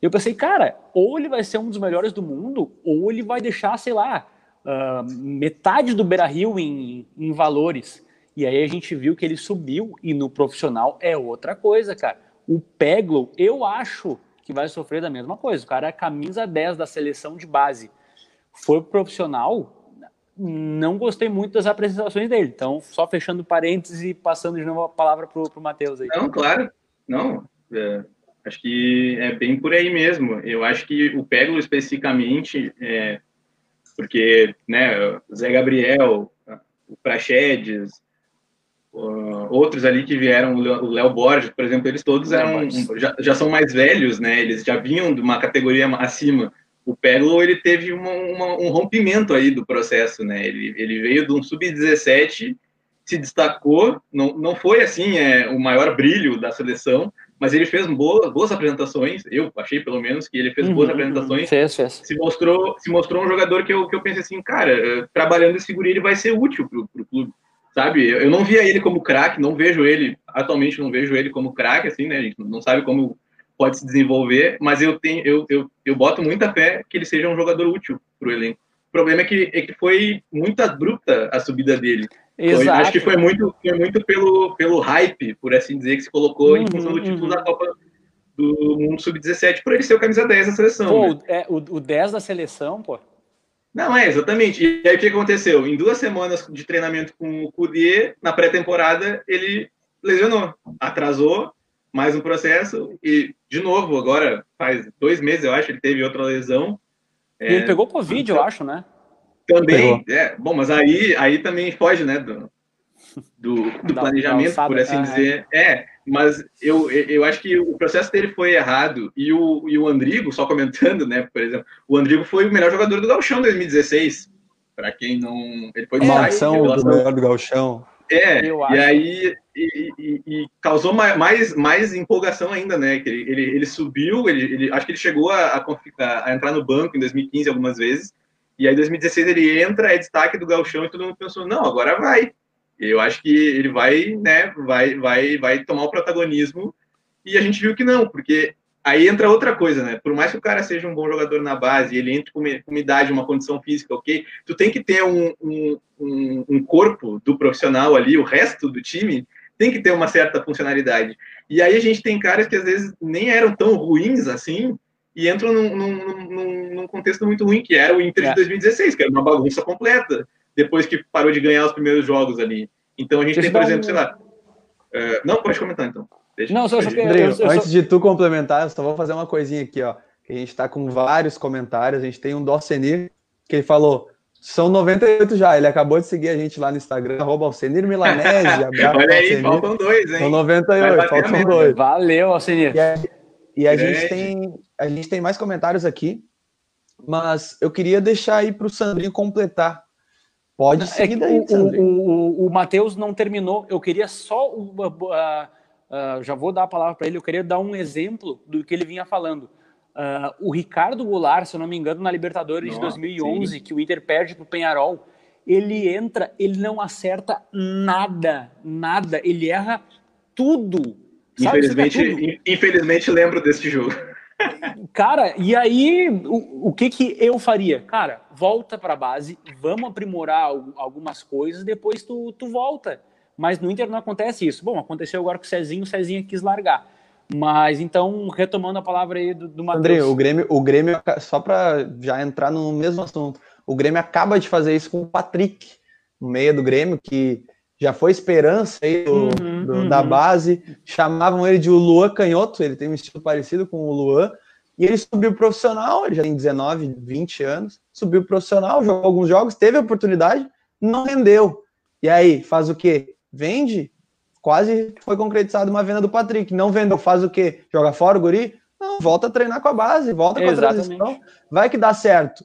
Eu pensei, cara, ou ele vai ser um dos melhores do mundo, ou ele vai deixar, sei lá, uh, metade do Beira Rio em, em valores. E aí a gente viu que ele subiu e no profissional é outra coisa, cara. O Peglo, eu acho que vai sofrer da mesma coisa. O cara é camisa 10 da seleção de base. Foi profissional, não gostei muito das apresentações dele. Então, só fechando parênteses e passando de novo a palavra para o Matheus aí. Não, claro. Não, é, acho que é bem por aí mesmo. Eu acho que o Peglo especificamente, é, porque né, Zé Gabriel, o Praxedes, uh, outros ali que vieram, o Léo Borges, por exemplo, eles todos eram já, já, são mais velhos, né? Eles já vinham de uma categoria acima. O Peglo ele teve uma, uma, um rompimento aí do processo, né? Ele, ele veio de um sub-17, se destacou, não, não foi assim é, o maior brilho da seleção, mas ele fez boas, boas apresentações. Eu achei, pelo menos, que ele fez uhum, boas uhum. apresentações. Fez, fez. Se mostrou, se mostrou um jogador que eu, que eu pensei assim, cara, eh, trabalhando esse guri, ele vai ser útil pro, pro clube sabe? Eu não via ele como craque, não vejo ele, atualmente não vejo ele como craque, assim, né? A gente não sabe como pode se desenvolver, mas eu tenho, eu, eu, eu boto muita fé que ele seja um jogador útil para o elenco. O problema é que, é que foi muito abrupta a subida dele. Exato. Foi, acho que foi muito, foi muito pelo, pelo hype, por assim dizer, que se colocou uhum, em função do título uhum. da Copa do Mundo Sub-17, por ele ser o camisa 10 da seleção. Pô, né? é, o, o 10 da seleção, pô, não, é, exatamente. E aí o que aconteceu? Em duas semanas de treinamento com o Cudier, na pré-temporada, ele lesionou. Atrasou mais um processo e, de novo, agora faz dois meses, eu acho, ele teve outra lesão. E ele é, pegou Covid, eu acho, né? Também, é. Bom, mas aí, aí também foge, né, do, do, do planejamento, por assim é. dizer. É, mas eu, eu acho que o processo dele foi errado. E o, e o Andrigo, só comentando, né, por exemplo, o Andrigo foi o melhor jogador do Galchão em 2016. Para quem não. Ele foi Maldição do melhor do Galchão. É, e aí e, e, e, causou mais, mais empolgação ainda, né? Que ele, ele, ele subiu, ele, ele, acho que ele chegou a, a, a, entrar no banco em 2015 algumas vezes, e aí em 2016 ele entra, é destaque do Galchão, e todo mundo pensou, não, agora vai. Eu acho que ele vai, né, vai, vai, vai tomar o protagonismo e a gente viu que não, porque aí entra outra coisa, né? Por mais que o cara seja um bom jogador na base, ele entre com uma idade, uma condição física, ok? Tu tem que ter um, um, um, corpo do profissional ali, o resto do time tem que ter uma certa funcionalidade. E aí a gente tem caras que às vezes nem eram tão ruins assim e entram num, num, num, num contexto muito ruim, que era o Inter é. de 2016, que era uma bagunça completa depois que parou de ganhar os primeiros jogos ali. Então a gente Deixa tem, por exemplo, um... sei lá. Uh, não, pode comentar então. Deixa, não, só, só que, André, eu, eu, antes de tu complementar, eu só vou fazer uma coisinha aqui, ó. A gente está com vários comentários. A gente tem um Dorcenir que ele falou: são 98 já. Ele acabou de seguir a gente lá no Instagram, arroba Alcenir Milanese. Olha aí, faltam dois, hein? São 98, faltam dois. Valeu, Alcenir. E, a, e a gente, tem, a gente tem mais comentários aqui, mas eu queria deixar aí para o Sandrinho completar Pode é seguir daí. O, o, o, o Matheus não terminou. Eu queria só. Uh, uh, já vou dar a palavra para ele. Eu queria dar um exemplo do que ele vinha falando. Uh, o Ricardo Goulart, se eu não me engano, na Libertadores Nossa, de 2011, sim. que o Inter perde para o Penharol, ele entra, ele não acerta nada, nada. Ele erra tudo. Infelizmente, tudo. infelizmente lembro desse jogo. Cara, e aí o, o que que eu faria? Cara, volta para a base, vamos aprimorar algumas coisas, depois tu, tu volta. Mas no Inter não acontece isso. Bom, aconteceu agora com o Cezinho, o Cezinho quis largar. Mas então, retomando a palavra aí do, do Matheus. André, o Grêmio, o Grêmio, só para já entrar no mesmo assunto, o Grêmio acaba de fazer isso com o Patrick, no meio do Grêmio, que já foi esperança aí do, uhum, do, uhum. da base. Chamavam ele de o Luan Canhoto, ele tem um estilo parecido com o Luan. E ele subiu profissional, ele já tem 19, 20 anos, subiu profissional, jogou alguns jogos, teve oportunidade, não rendeu. E aí, faz o quê? Vende? Quase foi concretizada uma venda do Patrick. Não vendeu, faz o quê? Joga fora o guri? Não, volta a treinar com a base, volta com a transição. Vai que dá certo.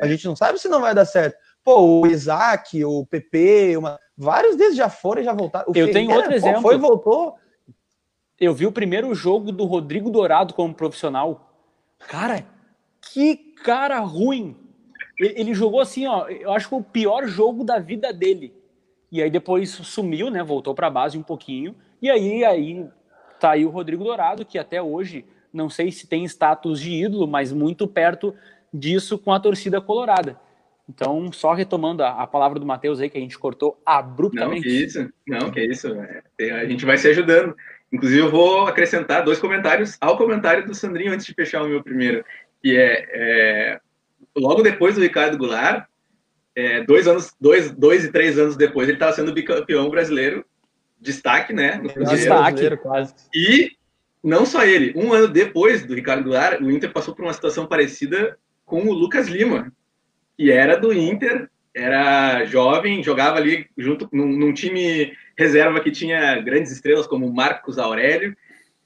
A gente não sabe se não vai dar certo. Pô, o Isaac, o PP, uma... vários deles já foram e já voltaram. O Eu Ferreira, tenho outro exemplo. Foi voltou. Eu vi o primeiro jogo do Rodrigo Dourado como profissional. Cara, que cara ruim. Ele jogou assim, ó, eu acho que o pior jogo da vida dele. E aí depois sumiu, né? Voltou para a base um pouquinho. E aí, aí tá aí o Rodrigo Dourado, que até hoje, não sei se tem status de ídolo, mas muito perto disso com a torcida colorada. Então, só retomando a, a palavra do Matheus aí, que a gente cortou abruptamente. Não, que isso, não, que isso. É, a gente vai se ajudando. Inclusive, eu vou acrescentar dois comentários ao comentário do Sandrinho antes de fechar o meu primeiro, que é, é logo depois do Ricardo Goulart, é, dois anos, dois, dois e três anos depois, ele estava sendo bicampeão brasileiro, destaque, né? No destaque, quase. E não só ele, um ano depois do Ricardo Goulart, o Inter passou por uma situação parecida com o Lucas Lima, que era do Inter, era jovem, jogava ali junto num, num time reserva que tinha grandes estrelas como Marcos Aurélio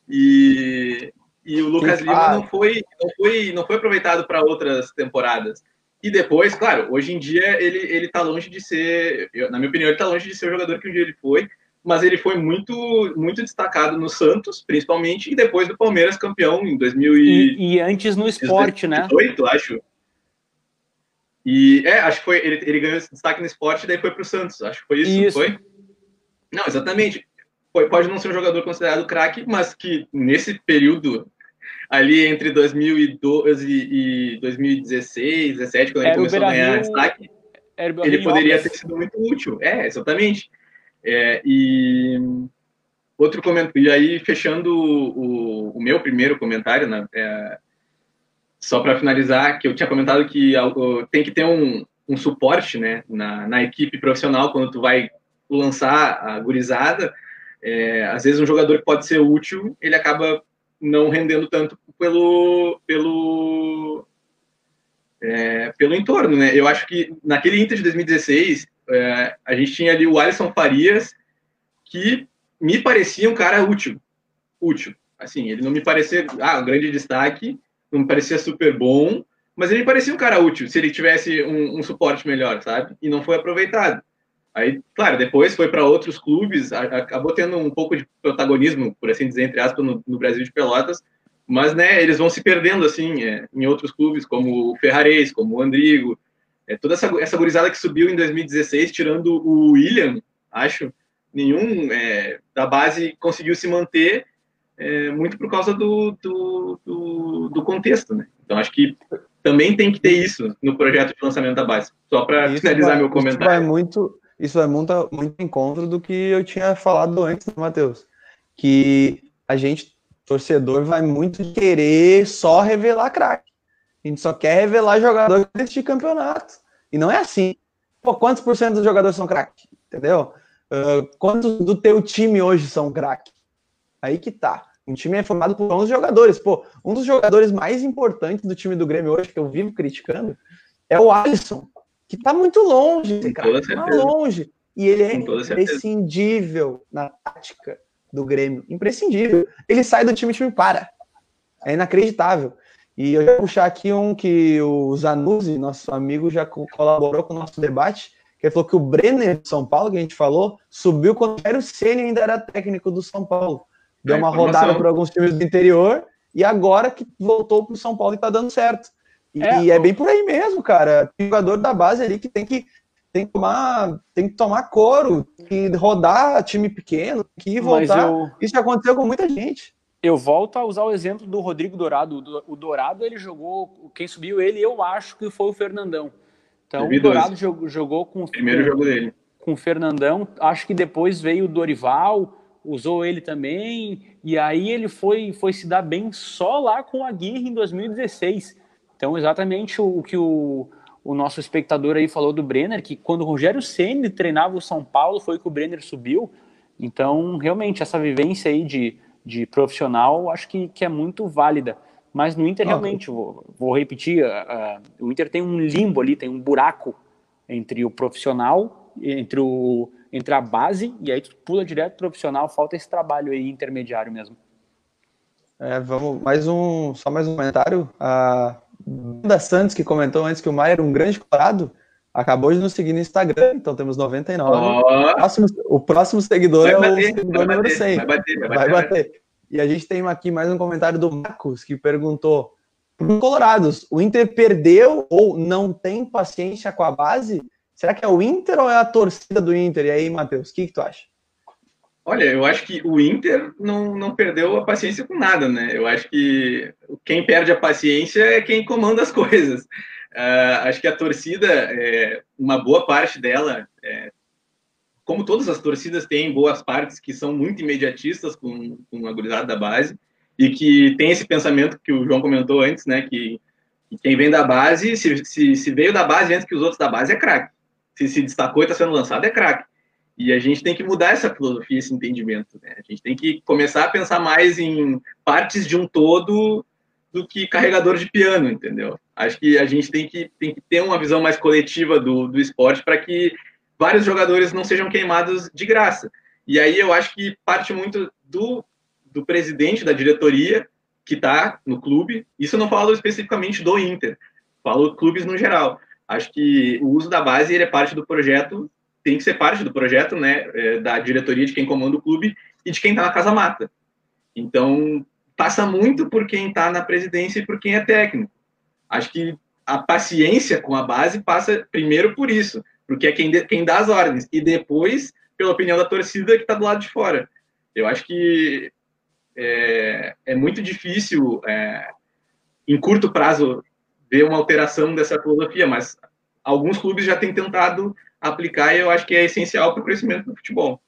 e, e o Lucas que Lima não foi, não foi, não foi aproveitado para outras temporadas. E depois, claro, hoje em dia ele, ele tá longe de ser, na minha opinião, ele tá longe de ser o jogador que um dia ele foi, mas ele foi muito muito destacado no Santos, principalmente, e depois do Palmeiras campeão em 2000 e, e, e antes no esporte, 2018, né? acho. E é, acho que foi ele, ele ganhou destaque no esporte e daí foi para o Santos. Acho que foi isso, isso. foi? Não, exatamente. Pode não ser um jogador considerado craque, mas que nesse período ali entre 2012 e 2016, 2017, quando ele começou a ganhar destaque, ele poderia ter sido muito útil. É, exatamente. É, e outro comentário, e aí fechando o, o meu primeiro comentário, né, é, só para finalizar, que eu tinha comentado que tem que ter um, um suporte né, na, na equipe profissional quando tu vai lançar a gurizada. É, às vezes um jogador que pode ser útil, ele acaba não rendendo tanto pelo pelo é, pelo entorno, né? Eu acho que naquele Inter de 2016 é, a gente tinha ali o Alisson Farias que me parecia um cara útil, útil. Assim, ele não me parecia ah, um grande destaque, não parecia super bom, mas ele parecia um cara útil se ele tivesse um, um suporte melhor, sabe? E não foi aproveitado. Aí, claro, depois foi para outros clubes, acabou tendo um pouco de protagonismo, por assim dizer, entre aspas, no, no Brasil de Pelotas, mas, né, eles vão se perdendo, assim, é, em outros clubes, como o Ferrarese, como o Andrigo, é, toda essa, essa gurizada que subiu em 2016, tirando o William, acho, nenhum é, da base conseguiu se manter, é, muito por causa do, do, do, do, contexto, né? Então, acho que também tem que ter isso no projeto de lançamento da base. Só para finalizar vai, meu comentário. Isso vai muito, isso vai muito, muito em contra do que eu tinha falado antes, né, Matheus? Que a gente, torcedor, vai muito querer só revelar craque. A gente só quer revelar jogador deste campeonato. E não é assim. Pô, quantos por cento dos jogadores são craque? Entendeu? Uh, quantos do teu time hoje são craque? Aí que tá. Um time é formado por 11 jogadores. Pô, um dos jogadores mais importantes do time do Grêmio hoje, que eu vivo criticando, é o Alisson que está muito longe, cara, tá longe. E ele é imprescindível na tática do Grêmio. Imprescindível. Ele sai do time e o time para. É inacreditável. E eu vou puxar aqui um que o Zanuzzi, nosso amigo, já colaborou com o nosso debate, que ele falou que o Brenner de São Paulo, que a gente falou, subiu quando era o Ceni ainda era técnico do São Paulo. Deu é uma rodada para alguns times do interior e agora que voltou para o São Paulo e está dando certo. E é, e é bem por aí mesmo, cara. Tem jogador da base ali que tem que, tem que tomar, tem que tomar couro, que rodar time pequeno, que voltar. Eu... Isso já aconteceu com muita gente. Eu volto a usar o exemplo do Rodrigo Dourado. O Dourado ele jogou, quem subiu ele, eu acho que foi o Fernandão. Então o Dourado jogou, jogou com primeiro com, jogo dele com o Fernandão. Acho que depois veio o Dorival, usou ele também. E aí ele foi foi se dar bem só lá com a Aguirre em 2016. Então, exatamente o, o que o, o nosso espectador aí falou do Brenner, que quando o Rogério Ceni treinava o São Paulo, foi que o Brenner subiu. Então, realmente, essa vivência aí de, de profissional, acho que, que é muito válida. Mas no Inter, realmente, vou, vou repetir, uh, uh, o Inter tem um limbo ali, tem um buraco entre o profissional, entre, o, entre a base, e aí tu pula direto profissional, falta esse trabalho aí intermediário mesmo. É, vamos, mais um, só mais um comentário. A da Santos, que comentou antes que o Maia era um grande colorado, acabou de nos seguir no Instagram, então temos 99. Oh. O, próximo, o próximo seguidor vai é bater, o seguidor número 100. Vai bater, vai bater, vai bater. E a gente tem aqui mais um comentário do Marcos, que perguntou para os Colorados, o Inter perdeu ou não tem paciência com a base? Será que é o Inter ou é a torcida do Inter? E aí, Matheus, o que, que tu acha? Olha, eu acho que o Inter não, não perdeu a paciência com nada, né? Eu acho que quem perde a paciência é quem comanda as coisas. Uh, acho que a torcida, é, uma boa parte dela, é, como todas as torcidas, tem boas partes que são muito imediatistas com, com a gurizada da base e que tem esse pensamento que o João comentou antes, né? Que, que quem vem da base, se, se, se, veio da base antes que os outros da base, é craque. Se se destacou e está sendo lançado, é craque. E a gente tem que mudar essa filosofia, esse entendimento. Né? A gente tem que começar a pensar mais em partes de um todo do que carregador de piano, entendeu? Acho que a gente tem que, tem que ter uma visão mais coletiva do, do esporte para que vários jogadores não sejam queimados de graça. E aí eu acho que parte muito do, do presidente da diretoria que está no clube. Isso eu não falo especificamente do Inter, falo clubes no geral. Acho que o uso da base ele é parte do projeto, tem que ser parte do projeto, né, é, da diretoria de quem comanda o clube e de quem está na casa mata. Então passa muito por quem está na presidência e por quem é técnico. Acho que a paciência com a base passa primeiro por isso, porque é quem, de, quem dá as ordens, e depois pela opinião da torcida que está do lado de fora. Eu acho que é, é muito difícil, é, em curto prazo, ver uma alteração dessa filosofia, mas alguns clubes já têm tentado aplicar e eu acho que é essencial para o crescimento do futebol.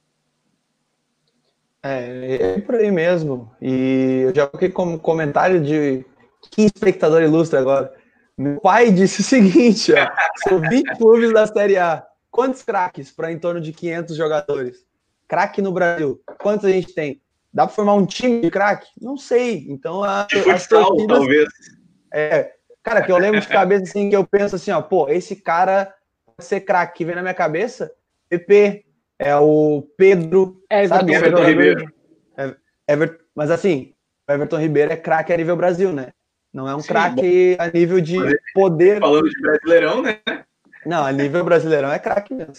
É, é por aí mesmo. E eu já coloquei como comentário de que espectador ilustre agora. Meu pai disse o seguinte: ó, são 20 clubes da Série A. Quantos craques para em torno de 500 jogadores? Craque no Brasil. Quantos a gente tem? Dá para formar um time de craque? Não sei. Então, a, de futsal, torcidas, talvez. É, cara, que eu lembro de cabeça assim, que eu penso assim, ó, pô, esse cara vai ser craque que vem na minha cabeça, PP, é o Pedro, Everton, sabe? Everton, Everton Ribeiro. É, Everton, mas assim, o Everton Ribeiro é craque a nível Brasil, né? Não é um craque a nível de poder. Falando de brasileirão, né? Não, a nível brasileirão é craque mesmo.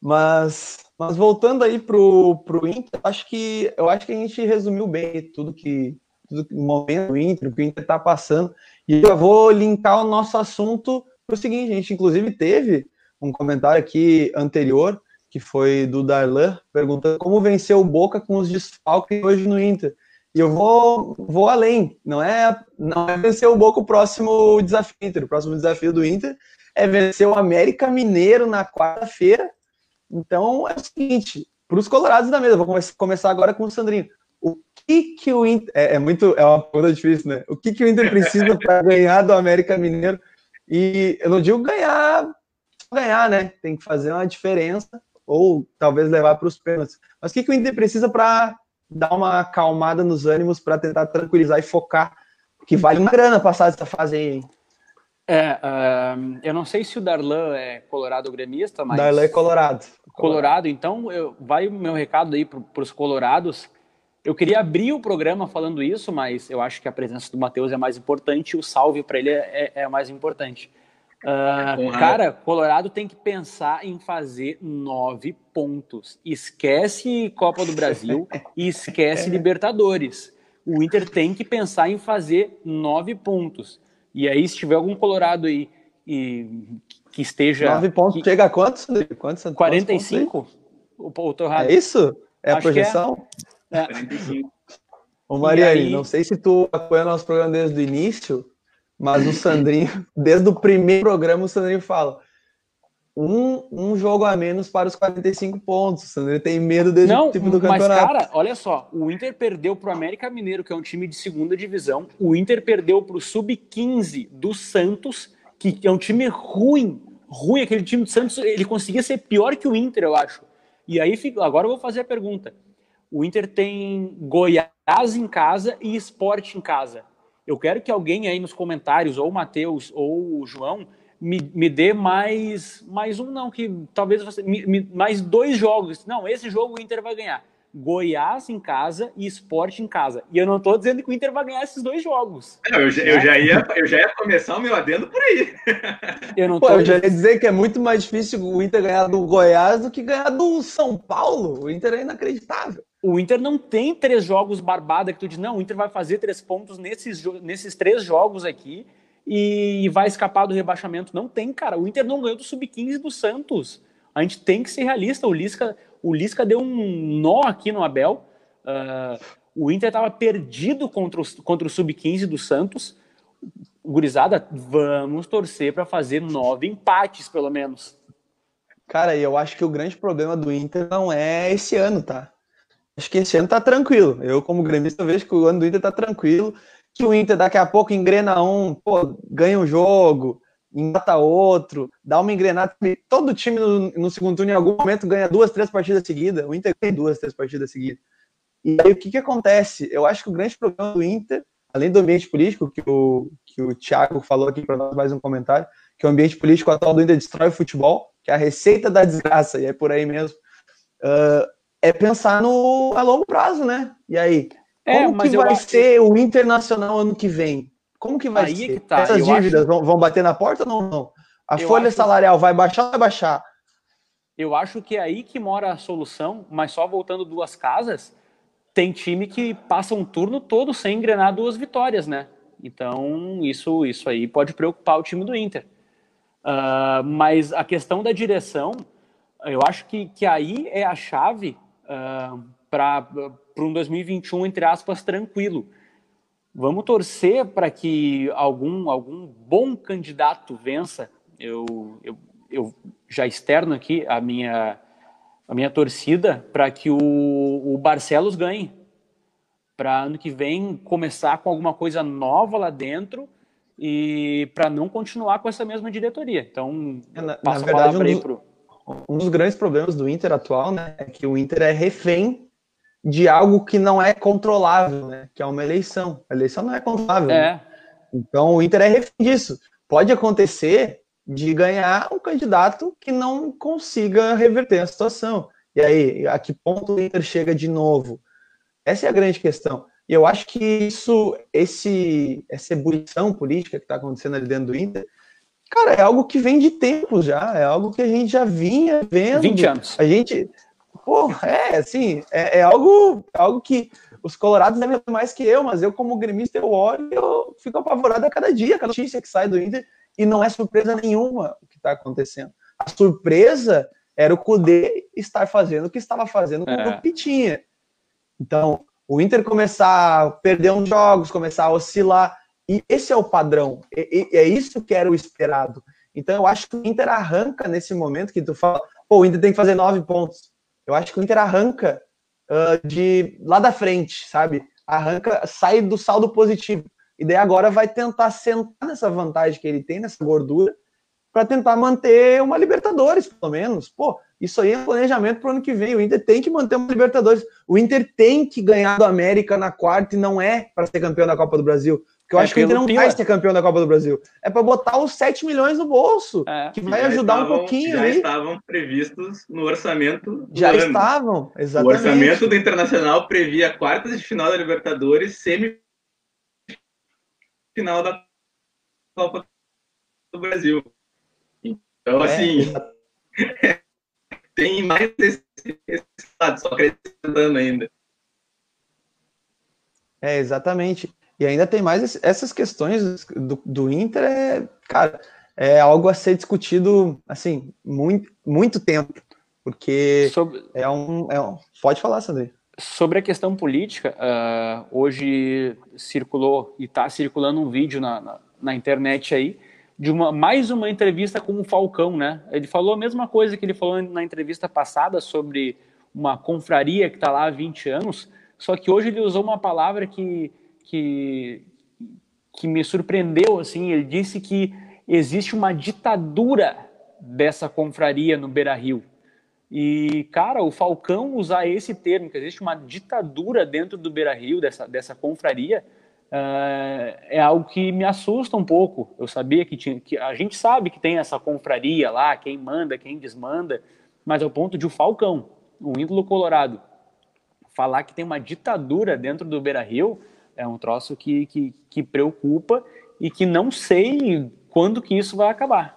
Mas, mas voltando aí pro, pro Inter, acho que eu acho que a gente resumiu bem tudo que tudo o momento do Inter, o que o Inter está passando. E eu vou linkar o nosso assunto para o seguinte: a gente inclusive teve um comentário aqui anterior que foi do Darlan, perguntando como vencer o Boca com os desfalques hoje no Inter. E eu vou, vou além, não é, não é vencer o Boca o próximo desafio Inter. O próximo desafio do Inter é vencer o América Mineiro na quarta-feira. Então é o seguinte, para os colorados da mesa, vou começar agora com o Sandrinho. O que que o Inter é, é muito é uma pergunta difícil, né? O que que o Inter precisa para ganhar do América Mineiro? E eu não digo ganhar, ganhar, né? Tem que fazer uma diferença ou talvez levar para os pênaltis. Mas o que, que o Inter precisa para dar uma acalmada nos ânimos, para tentar tranquilizar e focar? Que vale uma grana passar essa fase aí, hein? É, uh, eu não sei se o Darlan é colorado ou gremista, mas. Darlan é colorado. Colorado, então eu, vai o meu recado aí para os colorados. Eu queria abrir o programa falando isso, mas eu acho que a presença do Matheus é mais importante e o salve para ele é, é, é mais importante. Uh, cara, Colorado tem que pensar em fazer nove pontos. Esquece Copa do Brasil e esquece Libertadores. O Inter tem que pensar em fazer nove pontos. E aí, se tiver algum Colorado aí e, que esteja. Nove pontos que... chega a quantos? quantos 45? O, o Torrado. É isso? É a Acho projeção? É. É. 45. Ô, Mariane, aí... não sei se tu acompanha nosso programa desde o início, mas o Sandrinho, desde o primeiro programa, o Sandrinho fala: um, um jogo a menos para os 45 pontos. O Sandrinho tem medo desse Não, tipo do campeonato. Mas, cara, olha só: o Inter perdeu para o América Mineiro, que é um time de segunda divisão. O Inter perdeu para o Sub-15 do Santos, que é um time ruim. Ruim, aquele time do Santos, ele conseguia ser pior que o Inter, eu acho. E aí, agora eu vou fazer a pergunta. O Inter tem Goiás em casa e Esporte em casa. Eu quero que alguém aí nos comentários, ou o Matheus ou o João, me, me dê mais, mais um, não, que talvez você. Me, me, mais dois jogos. Não, esse jogo o Inter vai ganhar. Goiás em casa e Esporte em casa. E eu não estou dizendo que o Inter vai ganhar esses dois jogos. Não, eu, já, eu, já ia, eu já ia começar o meu adendo por aí. Eu, não tô... Pô, eu já ia dizer que é muito mais difícil o Inter ganhar do Goiás do que ganhar do São Paulo. O Inter é inacreditável. o Inter não tem três jogos barbada que tu diz, não, o Inter vai fazer três pontos nesses, nesses três jogos aqui e vai escapar do rebaixamento. Não tem, cara. O Inter não ganhou do Sub-15 do Santos. A gente tem que ser realista. O Lisca, o Lisca deu um nó aqui no Abel. Uh, o Inter estava perdido contra o, contra o Sub-15 do Santos. Gurizada, vamos torcer para fazer nove empates, pelo menos. Cara, eu acho que o grande problema do Inter não é esse ano, tá? Acho que esse ano tá tranquilo. Eu, como gremista, vejo que o ano do Inter tá tranquilo. Que o Inter daqui a pouco engrena um, pô, ganha um jogo, engata outro, dá uma engrenada. Todo time no, no, segundo turno, em algum momento, ganha duas, três partidas seguidas. O Inter tem duas, três partidas seguidas. E aí o que, que acontece? Eu acho que o grande problema do Inter, além do ambiente político, que o, que o Thiago falou aqui para nós mais um comentário, que o ambiente político atual do Inter destrói o futebol, que é a receita da desgraça, e é por aí mesmo. Uh, é pensar no a longo prazo, né? E aí, é, como que vai ser o Internacional ano que vem? Como que vai aí ser? Que tá. Essas eu dívidas acho... vão, bater na porta ou não? A eu folha acho... salarial vai baixar ou vai baixar? Eu acho que é aí que mora a solução, mas só voltando duas casas, tem time que passa um turno todo sem engrenar duas vitórias, né? Então, isso, isso aí pode preocupar o time do Inter. Uh, mas a questão da direção, eu acho que, que aí é a chave uh, para um 2021, entre aspas, tranquilo. Vamos torcer para que algum, algum bom candidato vença. Eu, eu, eu já externo aqui a minha, a minha torcida para que o, o Barcelos ganhe. Para ano que vem começar com alguma coisa nova lá dentro e para não continuar com essa mesma diretoria. Então, é, na, na verdade, um dos, pro... um dos grandes problemas do Inter atual né, é que o Inter é refém de algo que não é controlável, né? Que é uma eleição. A eleição não é controlável. É. Né? Então o Inter é refém disso. Pode acontecer de ganhar um candidato que não consiga reverter a situação. E aí, a que ponto o Inter chega de novo? Essa é a grande questão. E eu acho que isso, esse, essa ebulição política que está acontecendo ali dentro do Inter, cara, é algo que vem de tempo já, é algo que a gente já vinha vendo. 20 anos. A gente, Pô, é, assim, é, é algo, algo que os colorados devem mais que eu, mas eu, como gremista, eu olho e eu fico apavorado a cada dia, cada notícia que sai do Inter, e não é surpresa nenhuma o que está acontecendo. A surpresa era o Cudê estar fazendo o que estava fazendo com é. o Pitinha. Então, o Inter começar a perder uns jogos, começar a oscilar, e esse é o padrão, e, e, é isso que era o esperado. Então, eu acho que o Inter arranca nesse momento que tu fala, pô, o Inter tem que fazer nove pontos. Eu acho que o Inter arranca uh, de lá da frente, sabe? Arranca, sai do saldo positivo. E daí agora vai tentar sentar nessa vantagem que ele tem, nessa gordura, para tentar manter uma Libertadores, pelo menos. Pô, isso aí é planejamento para o ano que vem. O Inter tem que manter uma Libertadores. O Inter tem que ganhar do América na quarta e não é para ser campeão da Copa do Brasil. Porque eu é acho que o Inter não vai ser campeão da Copa do Brasil. É para botar os 7 milhões no bolso, é, que vai ajudar estavam, um pouquinho. Já aí. estavam previstos no orçamento. já ano. estavam, exatamente. O orçamento do Internacional previa quartas de final da Libertadores, semifinal da Copa do Brasil. Então, é, assim, tem mais esse, esse lado, só acrescentando ainda. É, exatamente. E ainda tem mais essas questões do, do Inter, é, cara, é algo a ser discutido, assim, muito, muito tempo, porque Sobre... é, um, é um... Pode falar, Sandri. Sobre a questão política, uh, hoje circulou e está circulando um vídeo na, na, na, internet aí de uma, mais uma entrevista com o Falcão, né? Ele falou a mesma coisa que ele falou na entrevista passada sobre uma confraria que está lá há 20 anos, só que hoje ele usou uma palavra que que, que me surpreendeu, assim, ele disse que existe uma ditadura dessa confraria no Beira-Rio. E, cara, o Falcão usar esse termo, que existe uma ditadura dentro do Beira-Rio, dessa, dessa confraria, uh, é algo que me assusta um pouco. Eu sabia que tinha, que a gente sabe que tem essa confraria lá, quem manda, quem desmanda, mas ao ponto de o Falcão, um ídolo colorado, falar que tem uma ditadura dentro do Beira-Rio, é um troço que, que, que preocupa e que não sei quando que isso vai acabar.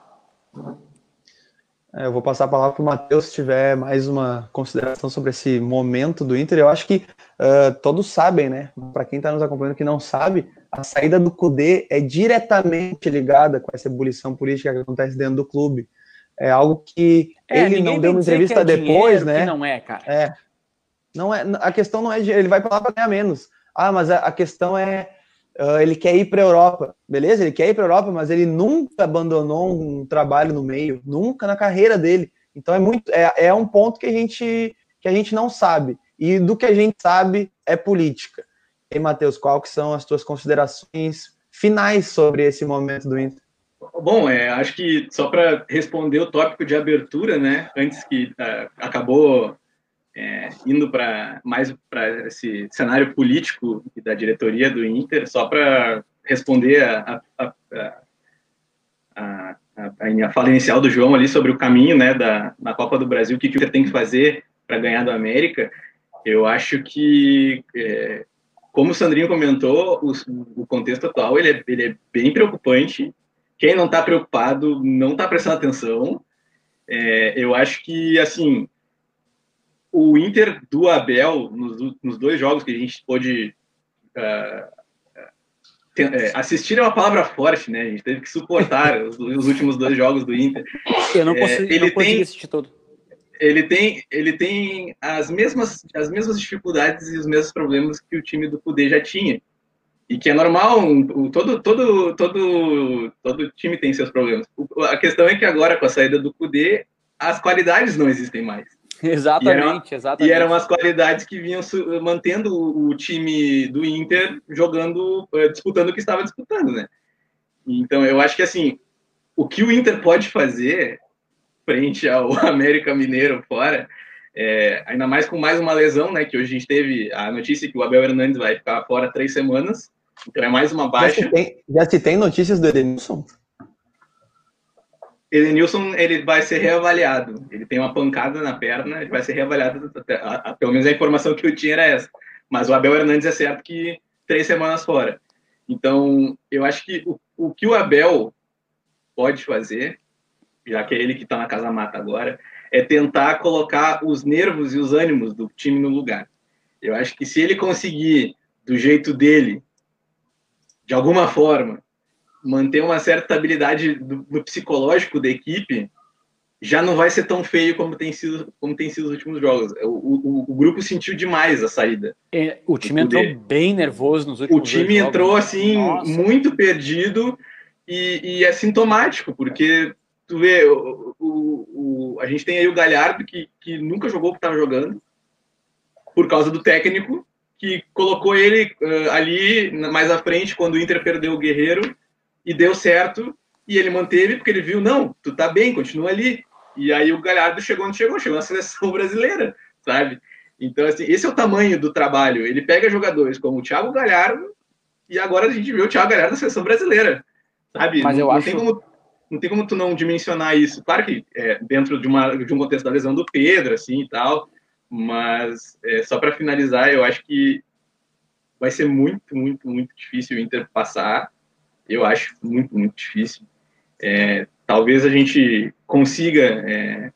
É, eu vou passar a palavra para o Matheus se tiver mais uma consideração sobre esse momento do Inter. Eu acho que uh, todos sabem, né? Para quem está nos acompanhando que não sabe, a saída do Cudê é diretamente ligada com essa ebulição política que acontece dentro do clube. É algo que é, ele não deu uma entrevista é depois, né? não é, cara. É. Não é, a questão não é de, ele vai para lá para ganhar menos. Ah, mas a, a questão é uh, ele quer ir para a Europa, beleza? Ele quer ir para a Europa, mas ele nunca abandonou um trabalho no meio, nunca na carreira dele. Então é muito, é, é um ponto que a gente que a gente não sabe. E do que a gente sabe é política. E Matheus, qual que são as tuas considerações finais sobre esse momento do Inter? Bom, é, acho que só para responder o tópico de abertura, né, antes que uh, acabou é, indo para mais para esse cenário político da diretoria do Inter, só para responder a, a, a, a, fala inicial do João ali sobre o caminho, né, da na Copa do Brasil, o que, que o Inter tem que fazer para ganhar do América. Eu acho que é, como o Sandrinho comentou, o, o contexto atual ele é, ele é bem preocupante quem não está preocupado não está prestando atenção. É, eu acho que, assim, o Inter do Abel, nos, nos dois jogos que a gente pôde uh, assistir é uma palavra forte, né? A gente teve que suportar os, os últimos dois jogos do Inter. Eu não, consegui, é, ele não consegui assistir todo. Ele tem, ele tem as mesmas, as mesmas dificuldades e os mesmos problemas que o time do Cudê já tinha e que é normal, um, todo, todo, todo, todo time tem seus problemas. A questão é que agora, com a saída do Kudê, as qualidades não existem mais. Exatamente, e eram, exatamente. E eram as qualidades que vinham mantendo o, o time do Inter jogando, eh, disputando o que estava disputando, né? Então, eu acho que, assim, o que o Inter pode fazer frente ao América Mineiro fora, é, ainda mais com mais uma lesão, né? Que hoje a gente teve a notícia que o Abel Hernandes vai ficar fora três semanas. Então é mais uma baixa. Já se tem, já se tem notícias do Edenilson? Edenilson ele vai ser reavaliado. Ele tem uma pancada na perna, ele vai ser reavaliado. A, a, pelo menos a informação que eu tinha era essa. Mas o Abel Hernandes é certo que três semanas fora. Então, eu acho que o, o que o Abel pode fazer, já que é ele que está na casa mata agora, é tentar colocar os nervos e os ânimos do time no lugar. Eu acho que se ele conseguir, do jeito dele, de alguma forma, manter uma certa estabilidade do, do, psicológico da equipe, já não vai ser tão feio como tem sido, como tem sido os últimos jogos. O, o, o grupo sentiu demais a saída. É, o time entrou bem nervoso nos últimos O time entrou jogos. assim Nossa. muito perdido e, e, é sintomático porque tu vê o, o, a gente tem aí o Galhardo que, que nunca jogou o que estava jogando por causa do técnico que colocou ele uh, ali mais à frente quando o Inter perdeu o Guerreiro e deu certo e ele manteve porque ele viu não, tu tá bem, continua ali. E aí o Galhardo chegou onde chegou, chegou na seleção brasileira, sabe? Então assim, esse é o tamanho do trabalho. Ele pega jogadores como o Thiago Galhardo e agora a gente vê o Thiago Galhardo na seleção brasileira, sabe? Mas não, eu não acho tem como não tem como tu não dimensionar isso. Claro que é, dentro de, uma, de um contexto da lesão do Pedro, assim e tal, mas é, só para finalizar, eu acho que vai ser muito, muito, muito difícil o Inter passar. Eu acho muito, muito difícil. É, talvez a gente consiga é,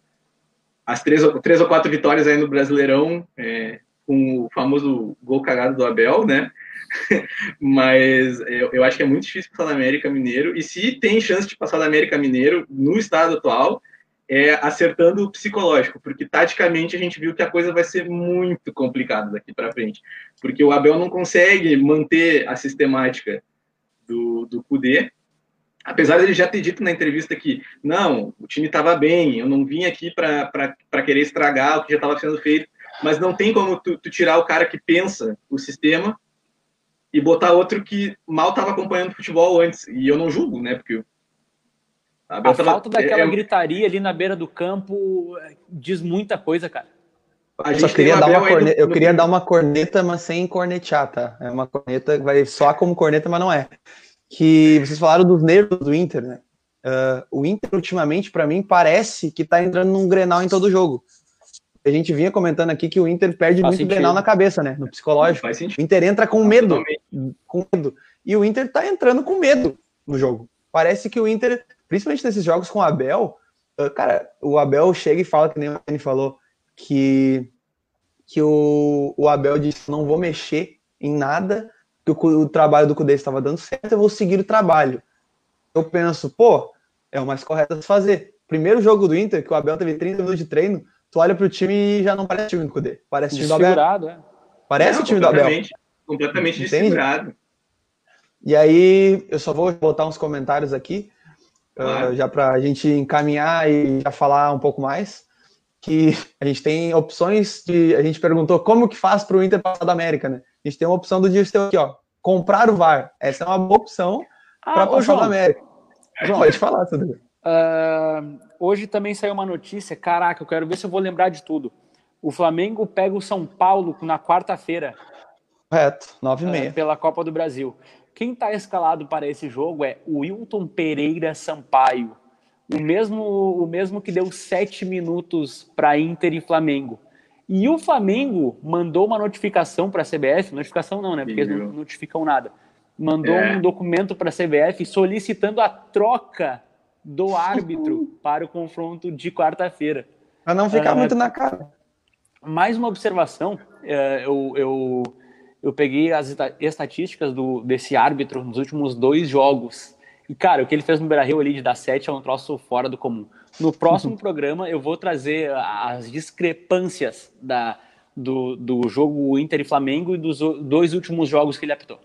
as três, três ou quatro vitórias aí no Brasileirão é, com o famoso gol cagado do Abel, né? Mas eu, eu, acho que é muito difícil passar da América Mineiro. E se tem chance de passar da América Mineiro no estado atual, é, acertando o psicológico, porque taticamente a gente viu que a coisa vai ser muito complicada daqui para frente, porque o Abel não consegue manter a sistemática do, do Kudê, apesar de ele já ter dito na entrevista que não, o time estava bem, eu não vim aqui para querer estragar o que já estava sendo feito, mas não tem como tu, tu, tirar o cara que pensa o sistema e botar outro que mal estava acompanhando o futebol antes, e eu não julgo, né, porque a, a falta daquela é, gritaria ali na beira do campo é, diz muita coisa, cara. Eu, queria dar uma corneta, eu queria dar uma corneta, mas sem cornetear, tá? É uma corneta que vai só como corneta, mas não é. Que vocês falaram dos nervos do Inter, né? Uh, o Inter, ultimamente, para mim, parece que tá entrando num grenal em todo jogo. A gente vinha comentando aqui que o Inter perde Faz muito sentido. grenal na cabeça, né? No psicológico. O Inter entra com medo, com medo. E o Inter tá entrando com medo no jogo. Parece que o Inter principalmente nesses jogos com o Abel, Uh, cara, o Abel chega e fala, que nem o Dani falou, que, que o, o Abel disse: não vou mexer em nada, que o, o trabalho do Cudê estava dando certo, eu vou seguir o trabalho. Eu penso, pô, é o mais correto a se fazer. Primeiro jogo do Inter, que o Abel teve 30 minutos de treino, tu olha pro time e já não parece time do Cudê. Parece time do Abel. É. Parece não, o time do Abel. Completamente desfigurado. E aí, eu só vou botar uns comentários aqui, uh, já para a gente encaminhar e já falar um pouco mais. Que a gente tem opções de. A gente perguntou como que faz para o Inter passar da América, né? A gente tem uma opção do Dirceu aqui, ó. Comprar o VAR. Essa é uma boa opção ah, para passar João, da América. João, Pode falar, Sandro. Uh, hoje também saiu uma notícia. Caraca, eu quero ver se eu vou lembrar de tudo. O Flamengo pega o São Paulo na quarta-feira. Correto, 9 e meia. Uh, pela Copa do Brasil. Quem está escalado para esse jogo é o Wilton Pereira Sampaio, o mesmo, o mesmo que deu sete minutos para Inter e Flamengo. E o Flamengo mandou uma notificação para a CBF, notificação não, né? Porque eles não notificam nada. Mandou é. um documento para a CBF solicitando a troca do árbitro para o confronto de quarta-feira. Para não ficar uh, muito na cara. Mais uma observação, uh, eu, eu eu peguei as estatísticas do, desse árbitro nos últimos dois jogos. E, cara, o que ele fez no Beira-Rio ali de dar 7 é um troço fora do comum. No próximo programa, eu vou trazer as discrepâncias da, do, do jogo Inter e Flamengo e dos dois últimos jogos que ele apitou.